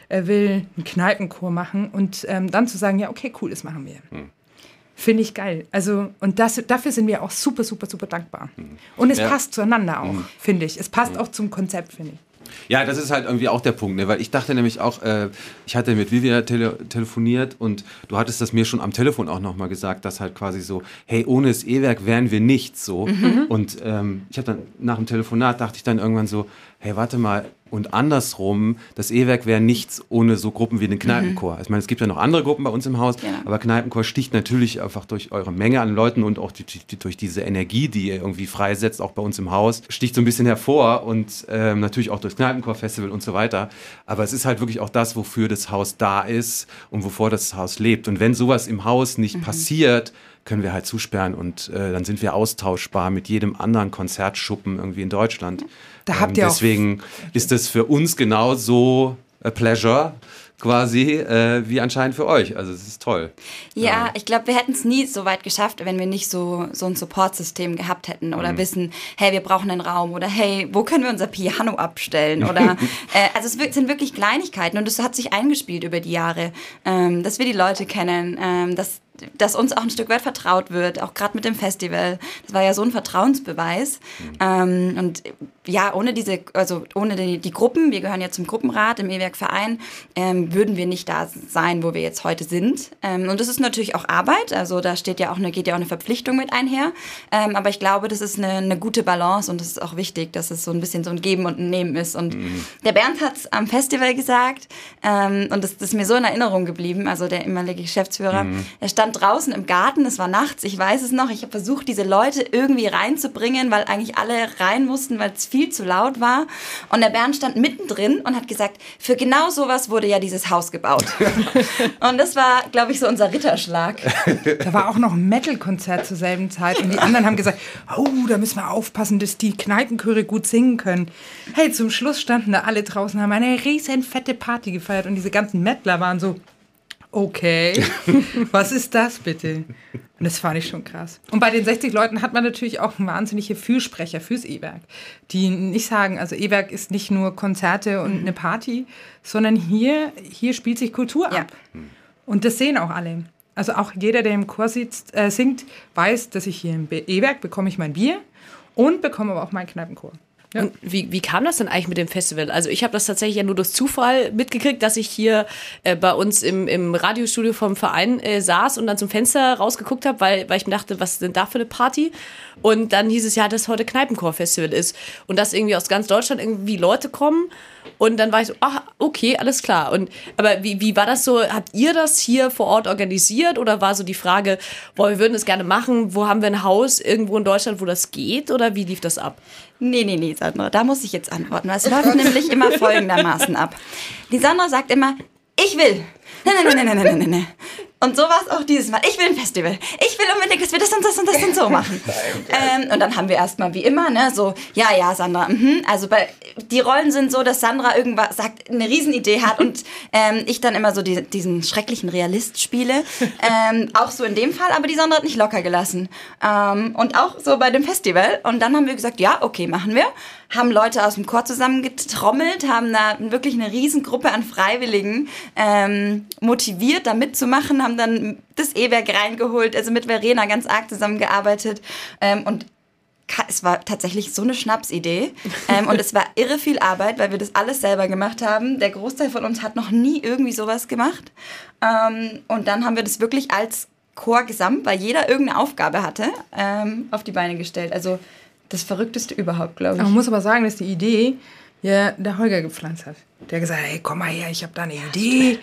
er will einen Kneipenchor machen und ähm, dann zu sagen, ja, okay, cool, das machen wir. Mhm. Finde ich geil. Also, und das, dafür sind wir auch super, super, super dankbar. Mhm. Und es ja. passt zueinander auch, mhm. finde ich. Es passt mhm. auch zum Konzept, finde ich. Ja, das ist halt irgendwie auch der Punkt, ne? weil ich dachte nämlich auch, äh, ich hatte mit Vivian tele telefoniert und du hattest das mir schon am Telefon auch nochmal gesagt, dass halt quasi so, hey, ohne das E-Werk wären wir nichts so. Mhm. Und ähm, ich habe dann nach dem Telefonat dachte ich dann irgendwann so, hey, warte mal, und andersrum, das E-Werk wäre nichts ohne so Gruppen wie den Kneipenchor. Mhm. Ich meine, es gibt ja noch andere Gruppen bei uns im Haus, ja. aber Kneipenchor sticht natürlich einfach durch eure Menge an Leuten und auch die, die, durch diese Energie, die ihr irgendwie freisetzt, auch bei uns im Haus, sticht so ein bisschen hervor und ähm, natürlich auch durchs Kneipenchor-Festival und so weiter. Aber es ist halt wirklich auch das, wofür das Haus da ist und wovor das Haus lebt. Und wenn sowas im Haus nicht mhm. passiert, können wir halt zusperren und äh, dann sind wir austauschbar mit jedem anderen Konzertschuppen irgendwie in Deutschland. Da habt ähm, ihr deswegen ist es für uns genauso a pleasure, quasi äh, wie anscheinend für euch. Also es ist toll. Ja, ja. ich glaube, wir hätten es nie so weit geschafft, wenn wir nicht so, so ein Supportsystem gehabt hätten oder mhm. wissen, hey, wir brauchen einen Raum oder hey, wo können wir unser Piano abstellen? Oder *laughs* äh, also es sind wirklich Kleinigkeiten und es hat sich eingespielt über die Jahre, ähm, dass wir die Leute kennen, ähm, dass dass uns auch ein Stück weit vertraut wird, auch gerade mit dem Festival. Das war ja so ein Vertrauensbeweis. Ähm, und ja, ohne diese, also ohne die, die, Gruppen, wir gehören ja zum Gruppenrat im E-Werk Verein, ähm, würden wir nicht da sein, wo wir jetzt heute sind. Ähm, und das ist natürlich auch Arbeit, also da steht ja auch eine, geht ja auch eine Verpflichtung mit einher. Ähm, aber ich glaube, das ist eine, eine gute Balance und es ist auch wichtig, dass es so ein bisschen so ein Geben und ein Nehmen ist. Und mhm. der Bernd hat es am Festival gesagt ähm, und das, das, ist mir so in Erinnerung geblieben, also der ehemalige Geschäftsführer. Mhm. Er stand draußen im Garten, es war nachts, ich weiß es noch, ich habe versucht, diese Leute irgendwie reinzubringen, weil eigentlich alle rein mussten, weil es viel viel zu laut war. Und der Bernd stand mittendrin und hat gesagt, für genau sowas wurde ja dieses Haus gebaut. *laughs* und das war, glaube ich, so unser Ritterschlag. Da war auch noch ein Metal-Konzert zur selben Zeit und die anderen haben gesagt, oh, da müssen wir aufpassen, dass die Kneipenchöre gut singen können. Hey, zum Schluss standen da alle draußen, haben eine riesen fette Party gefeiert und diese ganzen Mettler waren so, okay, *laughs* was ist das bitte? Und das fand ich schon krass. Und bei den 60 Leuten hat man natürlich auch wahnsinnige Fürsprecher fürs E-Werk, die nicht sagen, also E-Werk ist nicht nur Konzerte und mhm. eine Party, sondern hier, hier spielt sich Kultur ab. Und das sehen auch alle. Also auch jeder, der im Chor sitzt, äh, singt, weiß, dass ich hier im E-Werk bekomme ich mein Bier und bekomme aber auch meinen Kneipenchor. Ja. Und wie, wie kam das denn eigentlich mit dem Festival? Also ich habe das tatsächlich ja nur durch Zufall mitgekriegt, dass ich hier äh, bei uns im, im Radiostudio vom Verein äh, saß und dann zum Fenster rausgeguckt habe, weil, weil ich mir dachte, was ist denn da für eine Party? Und dann hieß es ja, dass heute Kneipenchor-Festival ist und dass irgendwie aus ganz Deutschland irgendwie Leute kommen und dann war ich so, ach, okay, alles klar. Und aber wie, wie war das so? Habt ihr das hier vor Ort organisiert oder war so die Frage, boah, wir würden es gerne machen, wo haben wir ein Haus irgendwo in Deutschland, wo das geht? Oder wie lief das ab? Nee, nee, nee, Sandra, da muss ich jetzt antworten. Es läuft nämlich immer folgendermaßen ab. Die Sandra sagt immer, ich will. Nein, nein, nein, nein, nein, nein, nein. Und so war es auch dieses Mal. Ich will ein Festival. Ich will unbedingt, dass wir das und das und das und so *laughs* machen. ähm, und dann haben wir erstmal wie immer, ne, so, ja, ja, Sandra, mh. also bei, die Rollen sind so, dass Sandra irgendwas sagt, eine Riesenidee hat und *laughs* ähm, ich dann immer so die, diesen schrecklichen Realist spiele. Ähm, auch so in dem Fall, aber die Sandra hat nicht locker gelassen. Ähm, und auch so bei dem Festival. Und dann haben wir gesagt, ja, okay, machen wir haben Leute aus dem Chor zusammengetrommelt, haben da wirklich eine Riesengruppe an Freiwilligen ähm, motiviert, da mitzumachen, haben dann das E-Werk reingeholt, also mit Verena ganz arg zusammengearbeitet ähm, und es war tatsächlich so eine Schnapsidee ähm, und es war irre viel Arbeit, weil wir das alles selber gemacht haben. Der Großteil von uns hat noch nie irgendwie sowas gemacht. Ähm, und dann haben wir das wirklich als Chor gesamt, weil jeder irgendeine Aufgabe hatte, ähm, auf die Beine gestellt. Also das Verrückteste überhaupt, glaube ich. Man muss aber sagen, dass die Idee ja der Holger gepflanzt hat. Der hat gesagt, hey, komm mal her, ich habe da eine Idee.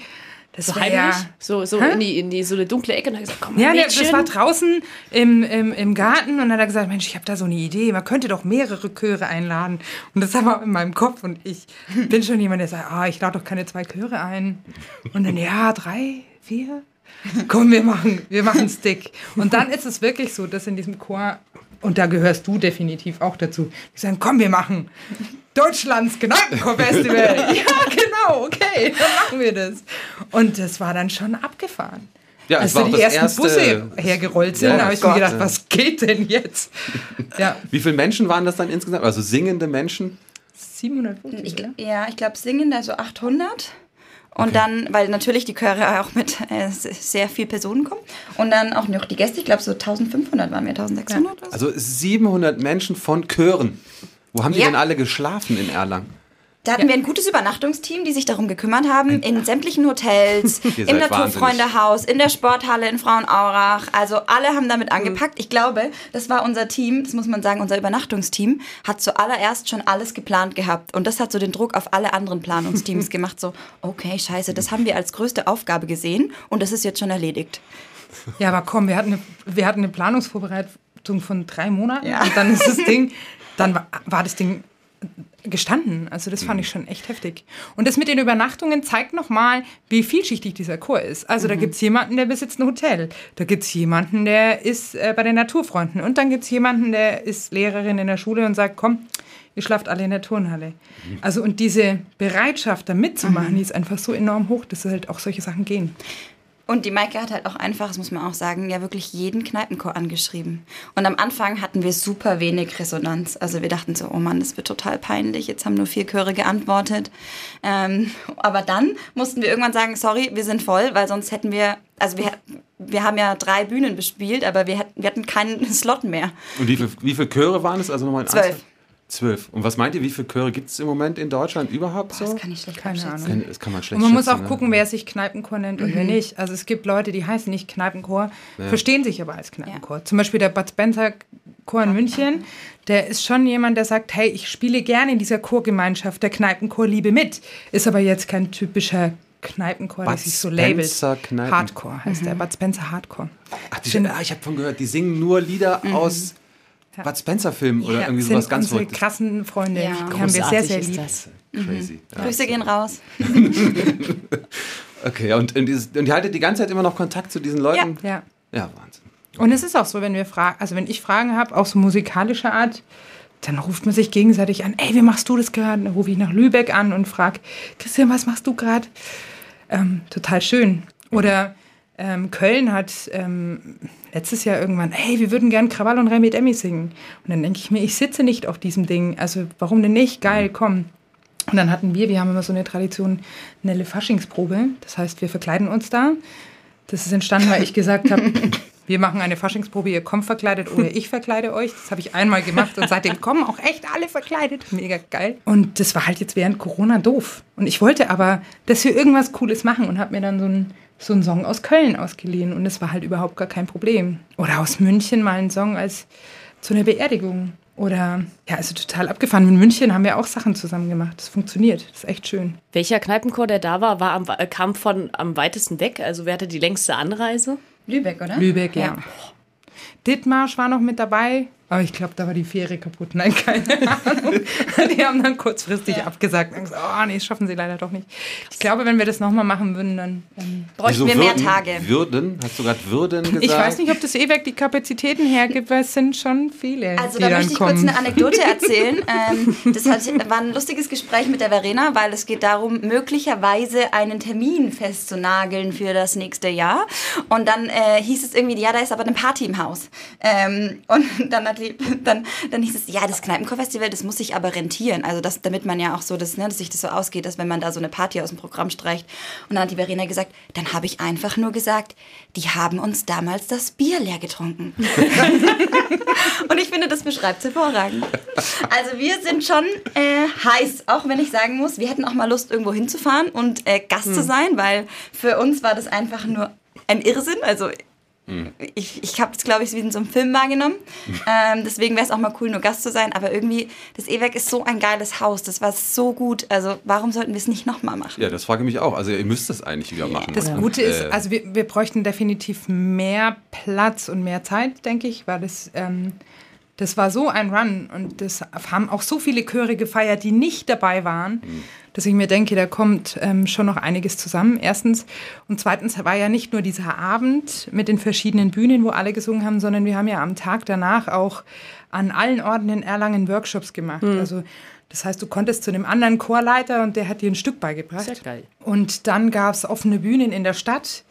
Das so heimlich? Ja, so, so in, die, in die so eine dunkle Ecke und hat gesagt, komm mal Ja, Mädchen. das war draußen im, im, im Garten und dann hat er gesagt, Mensch, ich habe da so eine Idee, man könnte doch mehrere Chöre einladen. Und das war in meinem Kopf und ich bin schon jemand, der sagt, ah, ich lade doch keine zwei Chöre ein. Und dann, ja, drei, vier. Komm, wir machen, wir machen Stick. Und dann ist es wirklich so, dass in diesem Chor und da gehörst du definitiv auch dazu. Die sagen, komm, wir machen Deutschlands Kneipenchor-Festival. *laughs* ja, genau, okay, *laughs* dann machen wir das. Und das war dann schon abgefahren. Ja, Als die ersten erste... Busse hergerollt sind, ja, habe ich Gott, mir gedacht, was geht denn jetzt? *laughs* Ja. Wie viele Menschen waren das dann insgesamt? Also singende Menschen? 750. Ich, ja, ich glaube singende, also 800. Und okay. dann, weil natürlich die Chöre auch mit äh, sehr viel Personen kommen. Und dann auch noch die Gäste, ich glaube so 1500 waren wir, 1600. Ja. Also 700 Menschen von Chören. Wo haben die ja. denn alle geschlafen in Erlangen? Da hatten ja. wir ein gutes Übernachtungsteam, die sich darum gekümmert haben, in sämtlichen Hotels, *laughs* im Naturfreundehaus, in der Sporthalle in Frauenaurach. Also alle haben damit angepackt. Ich glaube, das war unser Team, das muss man sagen, unser Übernachtungsteam hat zuallererst schon alles geplant gehabt. Und das hat so den Druck auf alle anderen Planungsteams *laughs* gemacht. So, okay, scheiße, das haben wir als größte Aufgabe gesehen und das ist jetzt schon erledigt. Ja, aber komm, wir hatten eine, wir hatten eine Planungsvorbereitung von drei Monaten ja. und dann ist das Ding, *laughs* dann war, war das Ding gestanden. Also das fand ich mhm. schon echt heftig. Und das mit den Übernachtungen zeigt nochmal, wie vielschichtig dieser Chor ist. Also mhm. da gibt es jemanden, der besitzt ein Hotel. Da gibt es jemanden, der ist äh, bei den Naturfreunden. Und dann gibt es jemanden, der ist Lehrerin in der Schule und sagt, komm, ihr schlaft alle in der Turnhalle. Also und diese Bereitschaft, da mitzumachen, die ist einfach so enorm hoch, dass halt auch solche Sachen gehen. Und die Maike hat halt auch einfach, das muss man auch sagen, ja wirklich jeden Kneipenchor angeschrieben. Und am Anfang hatten wir super wenig Resonanz. Also wir dachten so, oh Mann, das wird total peinlich. Jetzt haben nur vier Chöre geantwortet. Ähm, aber dann mussten wir irgendwann sagen, sorry, wir sind voll, weil sonst hätten wir, also wir, wir haben ja drei Bühnen bespielt, aber wir, wir hatten keinen *laughs* Slot mehr. Und wie, viel, wie viele Chöre waren es? Also nochmal Zwölf. Zwölf. Und was meint ihr, wie viele Chöre gibt es im Moment in Deutschland überhaupt so? Das kann ich schlecht Keine. Ahnung. Kann, das kann man schlecht Und man muss auch ne? gucken, wer sich Kneipenchor nennt und wer nicht. Also es gibt Leute, die heißen nicht Kneipenchor, verstehen sich aber als Kneipenchor. Zum Beispiel der Bud Spencer Chor in München, der ist schon jemand, der sagt, hey, ich spiele gerne in dieser Chorgemeinschaft der Kneipenchor Liebe mit. Ist aber jetzt kein typischer Kneipenchor, der Bud sich so labelt. Spencer Kneipen- Hardcore heißt der, Bud Spencer Hardcore. Ach, die, ah, ich habe von gehört, die singen nur Lieder aus Bud Spencer-Filmen oder irgendwie sind sowas ganz unsere verrücktes. krassen Freunde. Ja. Die haben wir sehr, sehr lieb. das. Crazy. Ja. Grüße gehen raus. *laughs* Okay, und, und, dieses, und ihr haltet die ganze Zeit immer noch Kontakt zu diesen Leuten? Ja. Ja, Wahnsinn. Und es ist auch so, wenn wir fragen, also wenn ich Fragen habe, auch so musikalischer Art, dann ruft man sich gegenseitig an, ey, wie machst du das gerade? Dann rufe ich nach Lübeck an und frage, Christian, was machst du gerade? Ähm, total schön. Oder ähm, Köln hat ähm, letztes Jahr irgendwann, hey, wir würden gern Krawall und Remi Demi singen. Und dann denke ich mir, ich sitze nicht auf diesem Ding. Also warum denn nicht? Geil, komm. Und dann hatten wir, wir haben immer so eine Tradition, Nelle Faschingsprobe. Das heißt, wir verkleiden uns da. Das ist entstanden, weil ich gesagt habe, wir machen eine Faschingsprobe, ihr kommt verkleidet oder ich verkleide euch. Das habe ich einmal gemacht und seitdem *laughs* kommen auch echt alle verkleidet. Mega geil. Und das war halt jetzt während Corona doof. Und ich wollte aber, dass wir irgendwas Cooles machen und habe mir dann so einen so einen Song aus Köln ausgeliehen und es war halt überhaupt gar kein Problem. Oder aus München mal einen Song als zu einer Beerdigung. Oder ja, also total abgefahren. In München haben wir auch Sachen zusammen gemacht. Das funktioniert. Das ist echt schön. Welcher Kneipenchor, der da war, war am, äh, kam von am weitesten weg? Also wer hatte die längste Anreise? Lübeck, oder? Lübeck, ja. Dithmarsch war noch mit dabei, aber ich glaube, da war die Fähre kaputt. Nein, keine Ahnung. *laughs* Die haben dann kurzfristig abgesagt und gesagt, oh nee, das schaffen sie leider doch nicht. Ich glaube, wenn wir das nochmal machen würden, dann... Ähm, Bräuchten Wieso wir mehr Würden? Tage. Würden? Hast du gerade Würden gesagt? ich weiß nicht, ob das E-Werk die Kapazitäten hergibt, weil es sind schon viele, Also die da dann möchte ich kommen. kurz eine Anekdote *laughs* erzählen. ähm, das hat, war ein lustiges Gespräch mit der Verena, weil es geht darum, möglicherweise einen Termin festzunageln für das nächste Jahr. Und dann äh, hieß es irgendwie, ja, da ist aber eine Party im Haus. Ähm, und dann, hat die, *laughs* dann, dann hieß es, ja, das Kneipenchor-Festival, das muss sich aber rentieren. Also das, damit man ja auch so, das, ne, dass sich das so ausgeht, dass wenn man da so eine Party aus dem Programm streicht. Und dann hat die Verena gesagt, dann habe ich einfach nur gesagt, die haben uns damals das Bier leer getrunken. *laughs* Und ich finde, das beschreibt es hervorragend. Also wir sind schon äh, heiß, auch wenn ich sagen muss, wir hätten auch mal Lust, irgendwo hinzufahren und äh, Gast zu sein, weil für uns war das einfach nur ein Irrsinn. Also ich, ich habe es, glaube ich, wie in so einem Film wahrgenommen. *laughs* Ähm, deswegen wäre es auch mal cool, nur Gast zu sein. Aber irgendwie, das E-Werk ist so ein geiles Haus. Das war so gut. Also warum sollten wir es nicht nochmal machen? Ja, das frage ich mich auch. Also ihr müsst das eigentlich wieder machen. Das Und, Gute ist, äh, also wir, wir bräuchten definitiv mehr Platz und mehr Zeit, denke ich, weil das, ähm, das war so ein Run und das haben auch so viele Chöre gefeiert, die nicht dabei waren, dass ich mir denke, da kommt ähm, schon noch einiges zusammen. Erstens. Und zweitens war ja nicht nur dieser Abend mit den verschiedenen Bühnen, wo alle gesungen haben, sondern wir haben ja am Tag danach auch an allen Orten in Erlangen Workshops gemacht. Also das heißt, du konntest zu einem anderen Chorleiter und der hat dir ein Stück beigebracht. Sehr geil. Und dann gab es offene Bühnen in der Stadt,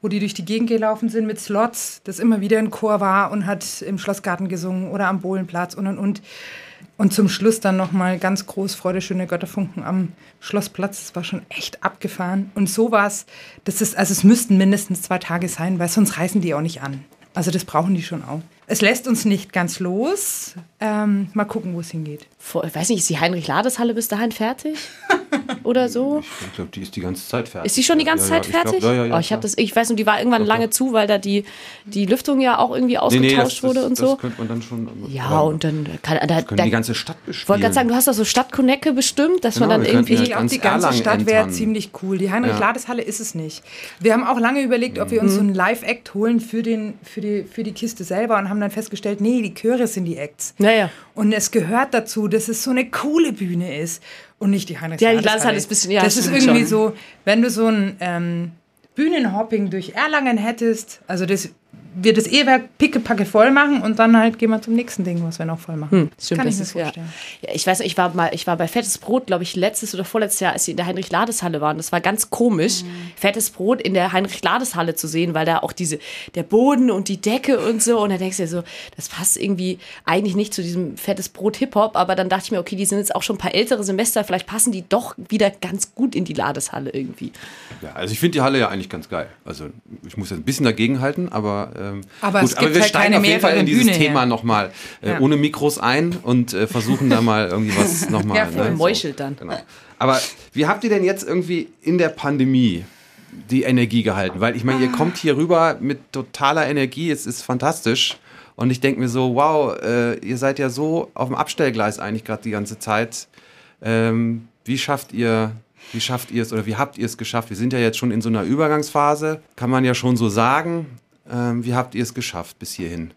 wo die durch die Gegend gelaufen sind mit Slots, das immer wieder ein Chor war und hat im Schlossgarten gesungen oder am Bohlenplatz und und und. Und zum Schluss dann nochmal ganz groß Freude, schöne Götterfunken am Schlossplatz. Das war schon echt abgefahren. Und sowas, das ist, also es müssten mindestens zwei Tage sein, weil sonst reißen die auch nicht an. Also das brauchen die schon auch. Es lässt uns nicht ganz los. Ähm, mal gucken, wo es hingeht. Vor, ich weiß nicht, ist die Heinrich-Lades-Halle bis dahin fertig? *laughs* Oder so? Ich glaube, die ist die ganze Zeit fertig. Ist die schon die ganze Ja, ja, Zeit ich glaub, fertig? ja, ja, ja, oh, ich habe das, ich weiß nicht, die war irgendwann lange zu, weil da die, die Lüftung ja auch irgendwie Nee, ausgetauscht nee, das, wurde das, und das so. könnte man dann schon. Ja, aber und dann kann da, können da, die ganze Stadt bespielen. ich wollte gerade sagen, du hast doch so Stadtkonecke bestimmt, dass man Genau, dann wir könnten irgendwie. ja Ich glaube, die ganze Erlangen Stadt wäre ziemlich cool. Die Heinrich-Lades-Halle ist es nicht. Wir haben auch lange überlegt, ob wir uns so einen Live-Act holen für, den, für, die, für die Kiste selber und haben dann festgestellt, nee, die Chöre sind die Acts. Naja. Und es gehört dazu, dass es so eine coole Bühne ist und nicht die heinrich Ja, die Landeshalle ist ein bisschen- ja, Das ist irgendwie schon. so, wenn du so ein ähm, Bühnenhopping durch Erlangen hättest, also das wir das E-Werk pickepacke voll machen und dann halt gehen wir zum nächsten Ding, was wir noch voll machen. Hm, stimmt, Kann ich mir vorstellen. Ja. ja. ich weiß nicht, ich war mal, ich war bei Fettes Brot, glaube ich, letztes oder vorletztes Jahr, als sie in der Heinrich-Lades-Halle waren. Das war ganz komisch, mhm. Fettes Brot in der Heinrich-Lades-Halle zu sehen, weil da auch diese, der Boden und die Decke und so. Und da denkst du dir so, das passt irgendwie eigentlich nicht zu diesem Fettes Brot Hip-Hop. Aber dann dachte ich mir, okay, die sind jetzt auch schon ein paar ältere Semester, vielleicht passen die doch wieder ganz gut in die Ladeshalle irgendwie. Ja, also ich finde die Halle ja eigentlich ganz geil. Also ich muss jetzt ein bisschen dagegen halten, aber, ähm, aber gut, aber wir halt steigen auf jeden Fall in dieses Bühne Thema nochmal äh, ja. ohne Mikros ein und äh, versuchen da mal irgendwie was *laughs* nochmal. ja, voll ne, meuchelt so. dann. Genau. Aber wie habt ihr denn jetzt irgendwie in der Pandemie die Energie gehalten? Weil ich meine, ihr kommt hier rüber mit totaler Energie, es ist fantastisch. Und ich denke mir so, wow, äh, ihr seid ja so auf dem Abstellgleis eigentlich gerade die ganze Zeit. Ähm, wie schafft ihr wie schafft ihr es oder wie habt ihr es geschafft? Wir sind ja jetzt schon in so einer Übergangsphase, kann man ja schon so sagen. Ähm, wie habt ihr es geschafft bis hierhin?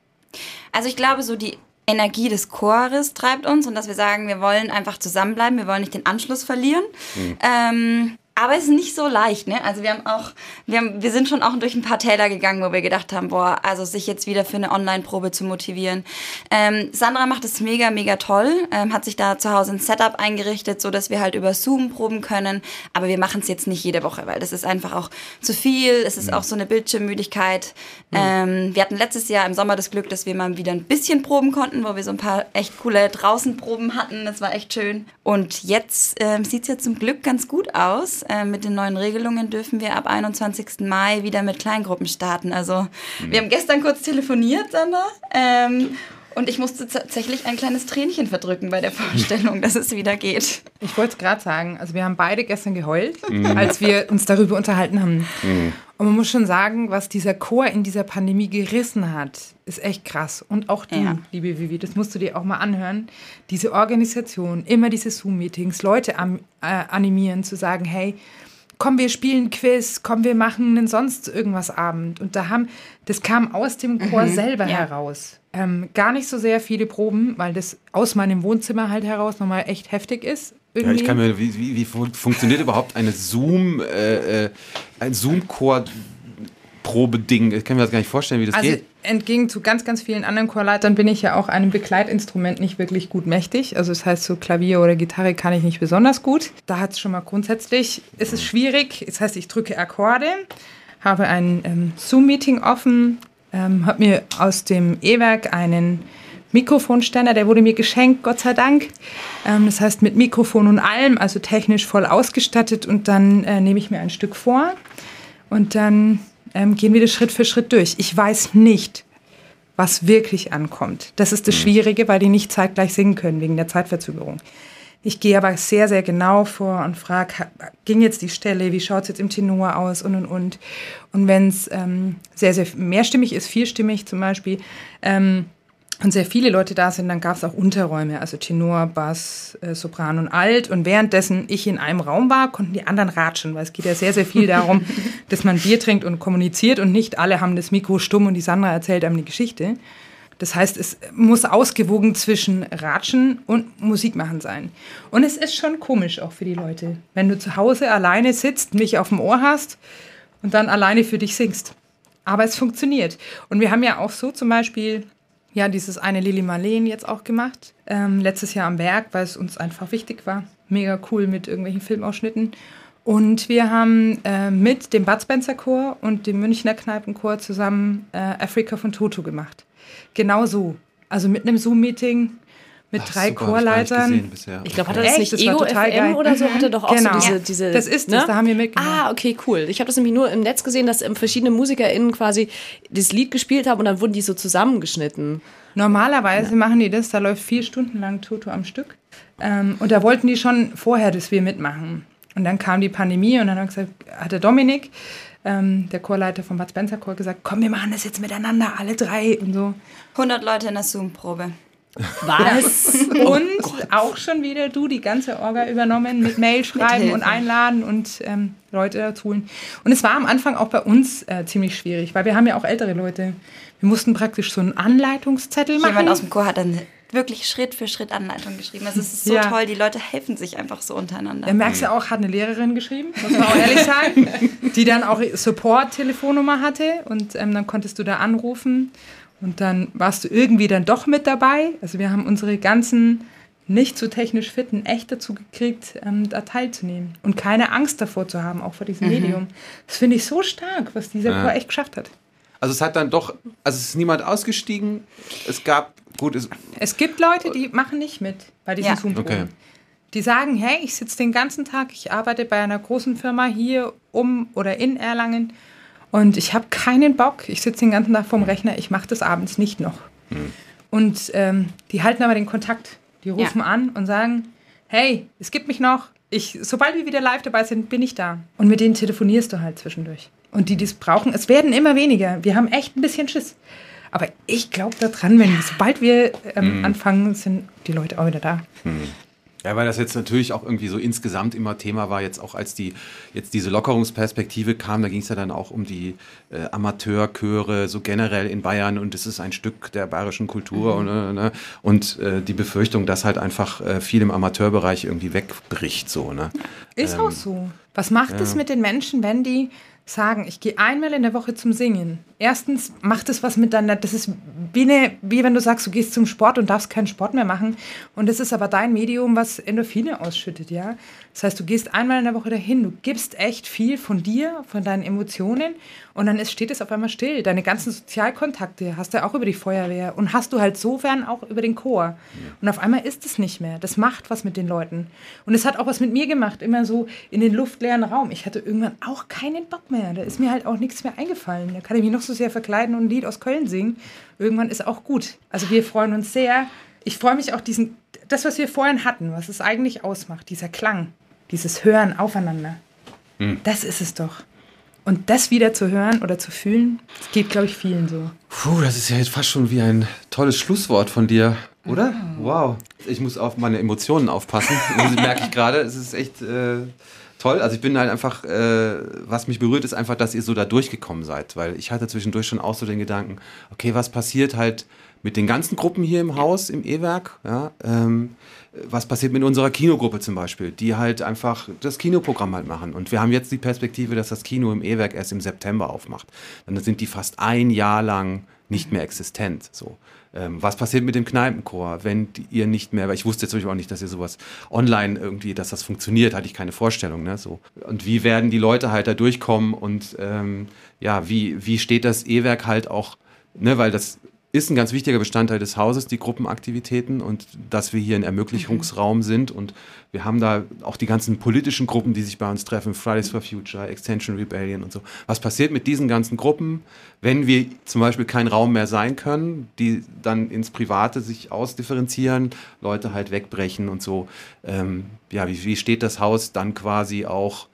Also ich glaube, so die Energie des Chores treibt uns und dass wir sagen, wir wollen einfach zusammenbleiben, wir wollen nicht den Anschluss verlieren. Mhm. Ähm, aber es ist nicht so leicht, ne? Also wir haben auch, wir, haben, wir sind schon auch durch ein paar Täler gegangen, wo wir gedacht haben, boah, also sich jetzt wieder für eine Online-Probe zu motivieren. Ähm, Sandra macht es mega, mega toll, ähm, hat sich da zu Hause ein Setup eingerichtet, so dass wir halt über Zoom proben können. Aber wir machen es jetzt nicht jede Woche, weil das ist einfach auch zu viel. Es ist mhm. auch so eine Bildschirmmüdigkeit. Mhm. Ähm, wir hatten letztes Jahr im Sommer das Glück, dass wir mal wieder ein bisschen proben konnten, wo wir so ein paar echt coole Draußenproben hatten. Das war echt schön. Und jetzt ähm, sieht es ja zum Glück ganz gut aus äh, mit den neuen Regelungen dürfen wir ab 21. Mai wieder mit Kleingruppen starten. Also mhm. wir haben gestern kurz telefoniert, Sander. Ähm, und ich musste tatsächlich ein kleines Tränchen verdrücken bei der Vorstellung, dass es wieder geht. Ich wollte es gerade sagen, also wir haben beide gestern geheult, mhm. als wir uns darüber unterhalten haben. Mhm. Und man muss schon sagen, was dieser Chor in dieser Pandemie gerissen hat, ist echt krass. Und auch du, ja. liebe Vivi, das musst du dir auch mal anhören. Diese Organisation, immer diese Zoom-Meetings, Leute am, äh, animieren, zu sagen, hey, komm, wir spielen Quiz, komm, wir machen einen sonst irgendwas Abend. Und da haben, das kam aus dem Chor mhm. selber ja. heraus. Ähm, gar nicht so sehr viele Proben, weil das aus meinem Wohnzimmer halt heraus nochmal echt heftig ist. Irgendwie. Ja, ich kann mir, wie, wie, wie funktioniert überhaupt eine Zoom, äh, äh ein Zoom-Chor Probeding. Ich kann mir das gar nicht vorstellen, wie das also, geht. Entgegen zu ganz, ganz vielen anderen Chorleitern bin ich ja auch einem Begleitinstrument nicht wirklich gut mächtig. Also das heißt, so Klavier oder Gitarre kann ich nicht besonders gut. Da hat es schon mal grundsätzlich, ist es schwierig. Das heißt, ich drücke Akkorde, habe ein ähm, Zoom-Meeting offen, ähm, habe mir aus dem E-Werk einen Mikrofonständer, der wurde mir geschenkt, Gott sei Dank. Ähm, das heißt mit Mikrofon und allem, also technisch voll ausgestattet und dann äh, nehme ich mir ein Stück vor und dann ähm, gehen wir das Schritt für Schritt durch. Ich weiß nicht, was wirklich ankommt. Das ist das mhm. Schwierige, weil die nicht zeitgleich singen können wegen der Zeitverzögerung. Ich gehe aber sehr, sehr genau vor und frage, ging jetzt die Stelle, wie schaut es jetzt im Tenor aus und und und. Und wenn es ähm, sehr, sehr mehrstimmig ist, vierstimmig zum Beispiel, ähm, und sehr viele Leute da sind, dann gab es auch Unterräume, also Tenor, Bass, äh, Sopran und Alt. Und währenddessen ich in einem Raum war, konnten die anderen ratschen, weil es geht ja sehr, sehr viel darum, *laughs* dass man Bier trinkt und kommuniziert und nicht alle haben das Mikro stumm und die Sandra erzählt einem eine Geschichte. Das heißt, es muss ausgewogen zwischen Ratschen und Musik machen sein. Und es ist schon komisch auch für die Leute, wenn du zu Hause alleine sitzt, mich auf dem Ohr hast und dann alleine für dich singst. Aber es funktioniert. Und wir haben ja auch so zum Beispiel ja dieses eine Lili Marleen jetzt auch gemacht. Ähm, letztes Jahr am Berg, weil es uns einfach wichtig war. Mega cool mit irgendwelchen Filmausschnitten. Und wir haben äh, mit dem Bud Spencer Chor und dem Münchner Kneipenchor zusammen äh, Afrika von Toto gemacht. Genau so. Also mit einem Zoom-Meeting mit Ach, drei super, Chorleitern. Ich, ich glaube, hat er das nicht das Ego FM geil. oder so? Hatte doch auch genau. so diese, diese. Das ist ne? das, da haben wir mitgemacht. Ah, okay, cool. Ich habe das nämlich nur im Netz gesehen, dass verschiedene MusikerInnen quasi das Lied gespielt haben und dann wurden die so zusammengeschnitten. Normalerweise ja. machen die das, da läuft vier Stunden lang Toto am Stück. Ähm, und da wollten die schon vorher, dass wir mitmachen. Und dann kam die Pandemie und dann hat, gesagt, hat der Dominik, ähm, der Chorleiter vom Bud Spencer Chor, gesagt, komm, wir machen das jetzt miteinander, alle drei und so. 100 Leute in der Zoom-Probe. Was? *laughs* und oh auch schon wieder du die ganze Orga übernommen mit Mail schreiben mit und einladen und ähm, Leute dazu holen. Und es war am Anfang auch bei uns äh, ziemlich schwierig, weil wir haben ja auch ältere Leute. Wir mussten praktisch so einen Anleitungszettel machen. Jemand aus dem Chor hat dann wirklich Schritt für Schritt Anleitung geschrieben. Das ist so ja. toll. Die Leute helfen sich einfach so untereinander. Da merkst du auch, hat eine Lehrerin geschrieben, muss man auch ehrlich sagen. *laughs* die dann auch Support-Telefonnummer hatte und ähm, dann konntest du da anrufen und dann warst du irgendwie dann doch mit dabei. Also wir haben unsere ganzen nicht so technisch Fitten echt dazu gekriegt, ähm, da teilzunehmen und keine Angst davor zu haben, auch vor diesem mhm. Medium. Das finde ich so stark, was dieser ja. Chor echt geschafft hat. Also es hat dann doch, also es ist niemand ausgestiegen. Es gab, gut, es, es gibt Leute, die machen nicht mit bei diesem ja. zoom okay. Die sagen, hey, ich sitze den ganzen Tag, ich arbeite bei einer großen Firma hier um oder in Erlangen und ich habe keinen Bock. Ich sitze den ganzen Tag vorm Rechner, ich mache das abends nicht noch. Hm. Und ähm, die halten aber den Kontakt. Die rufen ja. an und sagen, hey, es gibt mich noch. Ich, sobald wir wieder live dabei sind, bin ich da. Und mit denen telefonierst du halt zwischendurch. Und die, die es brauchen, es werden immer weniger. Wir haben echt ein bisschen Schiss. Aber ich glaube daran, wenn sobald wir ähm, mhm. anfangen, sind die Leute auch wieder da. Mhm. Ja, weil das jetzt natürlich auch irgendwie so insgesamt immer Thema war, jetzt auch als die jetzt diese Lockerungsperspektive kam, da ging es ja dann auch um die äh, Amateurchöre so generell in Bayern und es ist ein Stück der bayerischen Kultur mhm. und, äh, ne, und äh, die Befürchtung, dass halt einfach äh, viel im Amateurbereich irgendwie wegbricht so. Ne? Ist ähm, auch so. Was macht es mit den Menschen, wenn die sagen, ich gehe einmal in der Woche zum Singen. Erstens macht es was mit deiner, das ist wie, eine, wie wenn du sagst, du gehst zum Sport und darfst keinen Sport mehr machen. Und das ist aber dein Medium, was Endorphine ausschüttet, ja. Das heißt, du gehst einmal in der Woche dahin, du gibst echt viel von dir, von deinen Emotionen und dann ist, steht es auf einmal still. Deine ganzen Sozialkontakte hast du auch über die Feuerwehr und hast du halt sofern auch über den Chor. Und auf einmal ist es nicht mehr. Das macht was mit den Leuten. Und es hat auch was mit mir gemacht, immer so in den luftleeren Raum. Ich hatte irgendwann auch keinen Bock mehr. Da ist mir halt auch nichts mehr eingefallen. Da kann ich mich noch so sehr verkleiden und ein Lied aus Köln singen. Irgendwann ist auch gut. Also wir freuen uns sehr. Ich freue mich auch diesen, das, was wir vorhin hatten, was es eigentlich ausmacht, dieser Klang, dieses Hören aufeinander. Mhm. Das ist es doch. Und das wieder zu hören oder zu fühlen, das geht, glaube ich, vielen so. Puh, das ist ja jetzt fast schon wie ein tolles Schlusswort von dir, oder? Oh. Wow. Ich muss auf meine Emotionen aufpassen, *laughs* merke ich gerade. Es ist echt äh, toll. Also ich bin halt einfach, äh, was mich berührt, ist einfach, dass ihr so da durchgekommen seid. Weil ich hatte zwischendurch schon auch so den Gedanken, okay, was passiert halt mit den ganzen Gruppen hier im Haus, im E-Werk? Ja, ähm, was passiert mit unserer Kinogruppe zum Beispiel, die halt einfach das Kinoprogramm halt machen. Und wir haben jetzt die Perspektive, dass das Kino im E-Werk erst im September aufmacht. Dann sind die fast ein Jahr lang nicht mehr existent. So. Ähm, was passiert mit dem Kneipenchor, wenn ihr nicht mehr, weil ich wusste jetzt auch nicht, dass ihr sowas online irgendwie, dass das funktioniert, hatte ich keine Vorstellung. Ne? So. Und wie werden die Leute halt da durchkommen und ähm, ja, wie, wie steht das E-Werk halt auch, ne, weil das ist ein ganz wichtiger Bestandteil des Hauses, die Gruppenaktivitäten und dass wir hier ein Ermöglichungsraum mhm. sind. Und wir haben da auch die ganzen politischen Gruppen, die sich bei uns treffen, Fridays for Future, Extension Rebellion und so. Was passiert mit diesen ganzen Gruppen, wenn wir zum Beispiel kein Raum mehr sein können, die dann ins Private sich ausdifferenzieren, Leute halt wegbrechen und so. Ähm, ja, wie, wie steht das Haus dann quasi auch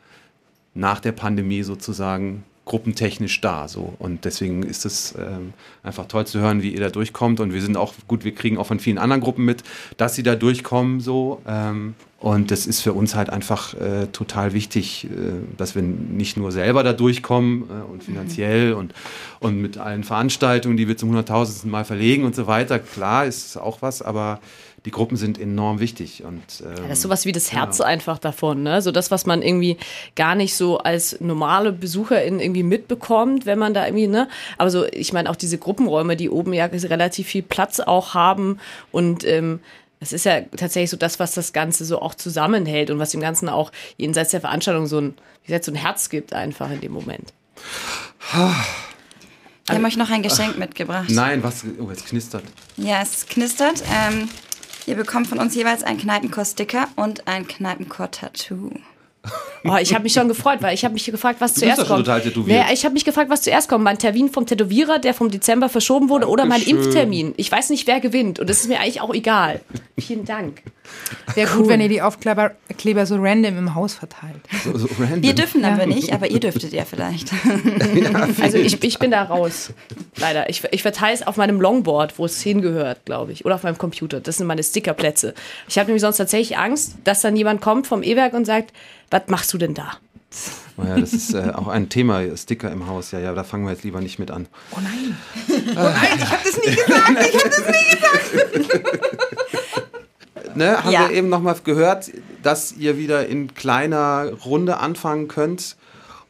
nach der Pandemie sozusagen gruppentechnisch da. So. Und deswegen ist es ähm, einfach toll zu hören, wie ihr da durchkommt. Und wir sind auch, gut, wir kriegen auch von vielen anderen Gruppen mit, dass sie da durchkommen. So. Ähm, und das ist für uns halt einfach äh, total wichtig, äh, dass wir nicht nur selber da durchkommen äh, und finanziell mhm. und, und mit allen Veranstaltungen, die wir zum hunderttausendsten Mal verlegen und so weiter. Klar ist auch was, aber die Gruppen sind enorm wichtig. Und, ähm, ja, das ist sowas wie das Herz ja. einfach davon, ne? So das, was man irgendwie gar nicht so als normale Besucherin irgendwie mitbekommt, wenn man da irgendwie, ne? Aber so, ich meine auch diese Gruppenräume, die oben ja relativ viel Platz auch haben und ähm, das ist ja tatsächlich so das, was das Ganze so auch zusammenhält und was dem Ganzen auch jenseits der Veranstaltung so ein, wie gesagt, so ein Herz gibt einfach in dem Moment. Wir haben euch noch ein Geschenk mitgebracht. Nein, was? Oh, es knistert. Ja, es knistert. Ähm, Ihr bekommt von uns jeweils einen Kneipenchor-Sticker und ein Kneipenchor-Tattoo. Oh, ich habe mich schon gefreut, weil ich habe mich gefragt, was du zuerst kommt. Total tätowiert. Nee, ich habe mich gefragt, was zuerst kommt. Mein Termin vom Tätowierer, der vom Dezember verschoben wurde, Dankeschön. oder mein Impftermin. Ich weiß nicht, wer gewinnt. Und das ist mir eigentlich auch egal. Vielen Dank. Wäre cool. gut, wenn ihr die Aufkleber Kleber so random im Haus verteilt. So, so wir dürfen aber nicht, aber ihr dürftet ja vielleicht. *laughs* *laughs* also ich, ich bin da raus. Leider. Ich, ich verteile es auf meinem Longboard, wo es hingehört, glaube ich. Oder auf meinem Computer. Das sind meine Stickerplätze. Ich habe nämlich sonst tatsächlich Angst, dass dann jemand kommt vom E-Werk und sagt, was machst du denn da? Oh ja, das ist äh, auch ein Thema, Sticker im Haus. Ja, ja, da fangen wir jetzt lieber nicht mit an. Oh nein. Oh nein, ich habe das nie gesagt. Ich habe das nie gesagt. *laughs* ne, haben ja. wir eben nochmal gehört, dass ihr wieder in kleiner Runde anfangen könnt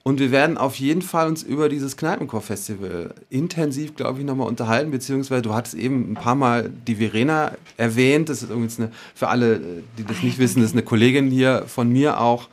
Und wir werden auf jeden Fall uns über dieses Kneipenchor-Festival intensiv, glaube ich, nochmal unterhalten, beziehungsweise du hattest eben ein paar Mal die Verena erwähnt. Das ist übrigens eine, für alle, die das nicht wissen, das ist eine Kollegin hier von mir auch,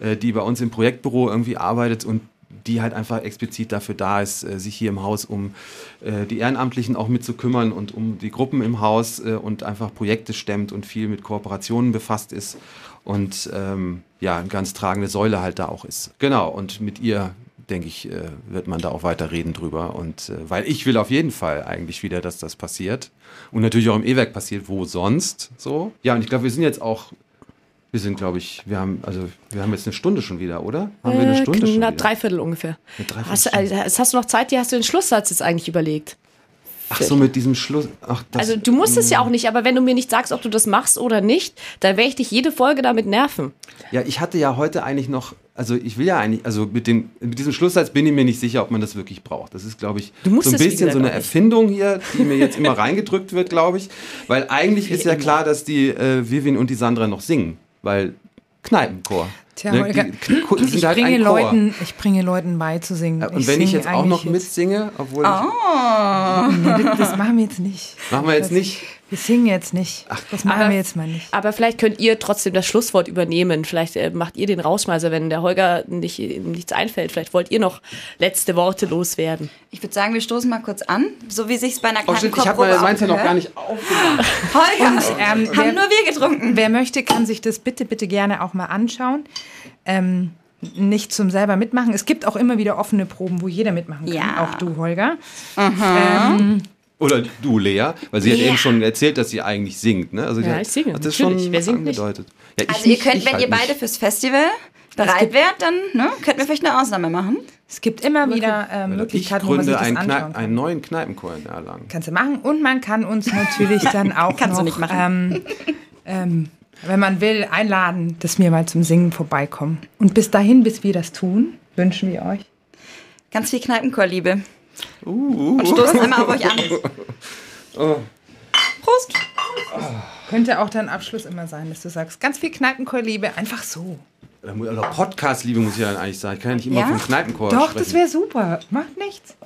äh, die bei uns im Projektbüro irgendwie arbeitet und die halt einfach explizit dafür da ist, äh, sich hier im Haus um äh, die Ehrenamtlichen auch mitzukümmern und um die Gruppen im Haus und einfach Projekte stemmt und viel mit Kooperationen befasst ist und ähm, ja, eine ganz tragende Säule halt da auch ist. Genau, und mit ihr denke ich, äh, wird man da auch weiter reden drüber. Und äh, weil ich will auf jeden Fall eigentlich wieder, dass das passiert. Und natürlich auch im E-Werk passiert, wo sonst so. Ja, und ich glaube, wir sind jetzt auch, wir sind, glaube ich, wir haben, also wir haben jetzt eine Stunde schon wieder, oder? Haben wir eine äh, Stunde schon wieder? Dreiviertel ungefähr. Eine Dreiviertel Hast, also, hast du noch Zeit? Die hast du den Schlusssatz jetzt eigentlich überlegt? Ach so, mit diesem Schluss. Ach, das, Also du musst es ja auch nicht, aber wenn du mir nicht sagst, ob du das machst oder nicht, dann werde ich dich jede Folge damit nerven. Ja, ich hatte ja heute eigentlich noch, also ich will ja eigentlich, also mit, den, mit diesem Schlusssatz bin ich mir nicht sicher, ob man das wirklich braucht. Das ist, glaube ich, so ein bisschen so eine. Erfindung hier, die mir jetzt immer *laughs* reingedrückt wird, glaube ich. Weil eigentlich ist ja klar, dass die äh, Vivian und die Sandra noch singen, weil Kneipenchor. Tja, Ne, Holger, ich, halt bringe. Leuten, ich bringe Leuten bei zu singen. Und wenn ich singe jetzt auch noch mitsinge, obwohl Nee, das, das machen wir jetzt nicht. ich, machen wir jetzt nicht. Wir singen jetzt nicht. das machen Aber- wir jetzt mal nicht. Aber vielleicht könnt ihr trotzdem das Schlusswort übernehmen. Vielleicht äh, macht ihr den Rausschmeißer, wenn der Holger nicht, ihm nichts einfällt. Vielleicht wollt ihr noch letzte Worte loswerden. Ich würde sagen, wir stoßen mal kurz an, so wie sich's bei einer Oh stimmt, ich habe meins ja noch gehört. gar nicht aufgemacht. *laughs* Holger, ähm, haben wer- nur wir getrunken. Wer möchte, kann sich das bitte, bitte gerne auch mal anschauen. Ähm, nicht zum selber mitmachen. Es gibt auch immer wieder offene Proben, wo jeder mitmachen kann. Ja. Auch du, Holger. Oder du, Lea, weil sie hat Lea. eben schon erzählt, dass sie eigentlich singt. Ne? Also Ja, hat- ich singe, Hat das natürlich. schon Wer singt nicht? angedeutet. Ja, ich Also ihr nicht, könnt, ich wenn halt ihr beide nicht. fürs Festival bereit wärt, dann ne, könnten wir vielleicht eine Ausnahme machen. Es gibt immer wieder ähm, Ich Möglichkeiten, wo man sich gründe das einen, anschauen Kneip, kann. einen neuen Kneipenchor in Erlangen. Kannst du machen. Und man kann uns natürlich dann *laughs* auch Kannst du noch, nicht machen. Ähm, ähm, wenn man will, einladen, dass wir mal zum Singen vorbeikommen. Und bis dahin, bis wir das tun, wünschen wir euch Ganz viel Kneipenchorliebe. Und stoßen einmal auf euch an. *laughs* Prost. Könnte auch dein Abschluss immer sein, dass du sagst, ganz viel Kneipenchor-Liebe, einfach so. Oder oder Podcast-Liebe muss ich ja dann eigentlich sagen. Ich kann ja nicht immer Ja? vom Kneipenchor Doch, sprechen. das wäre super. Macht nichts.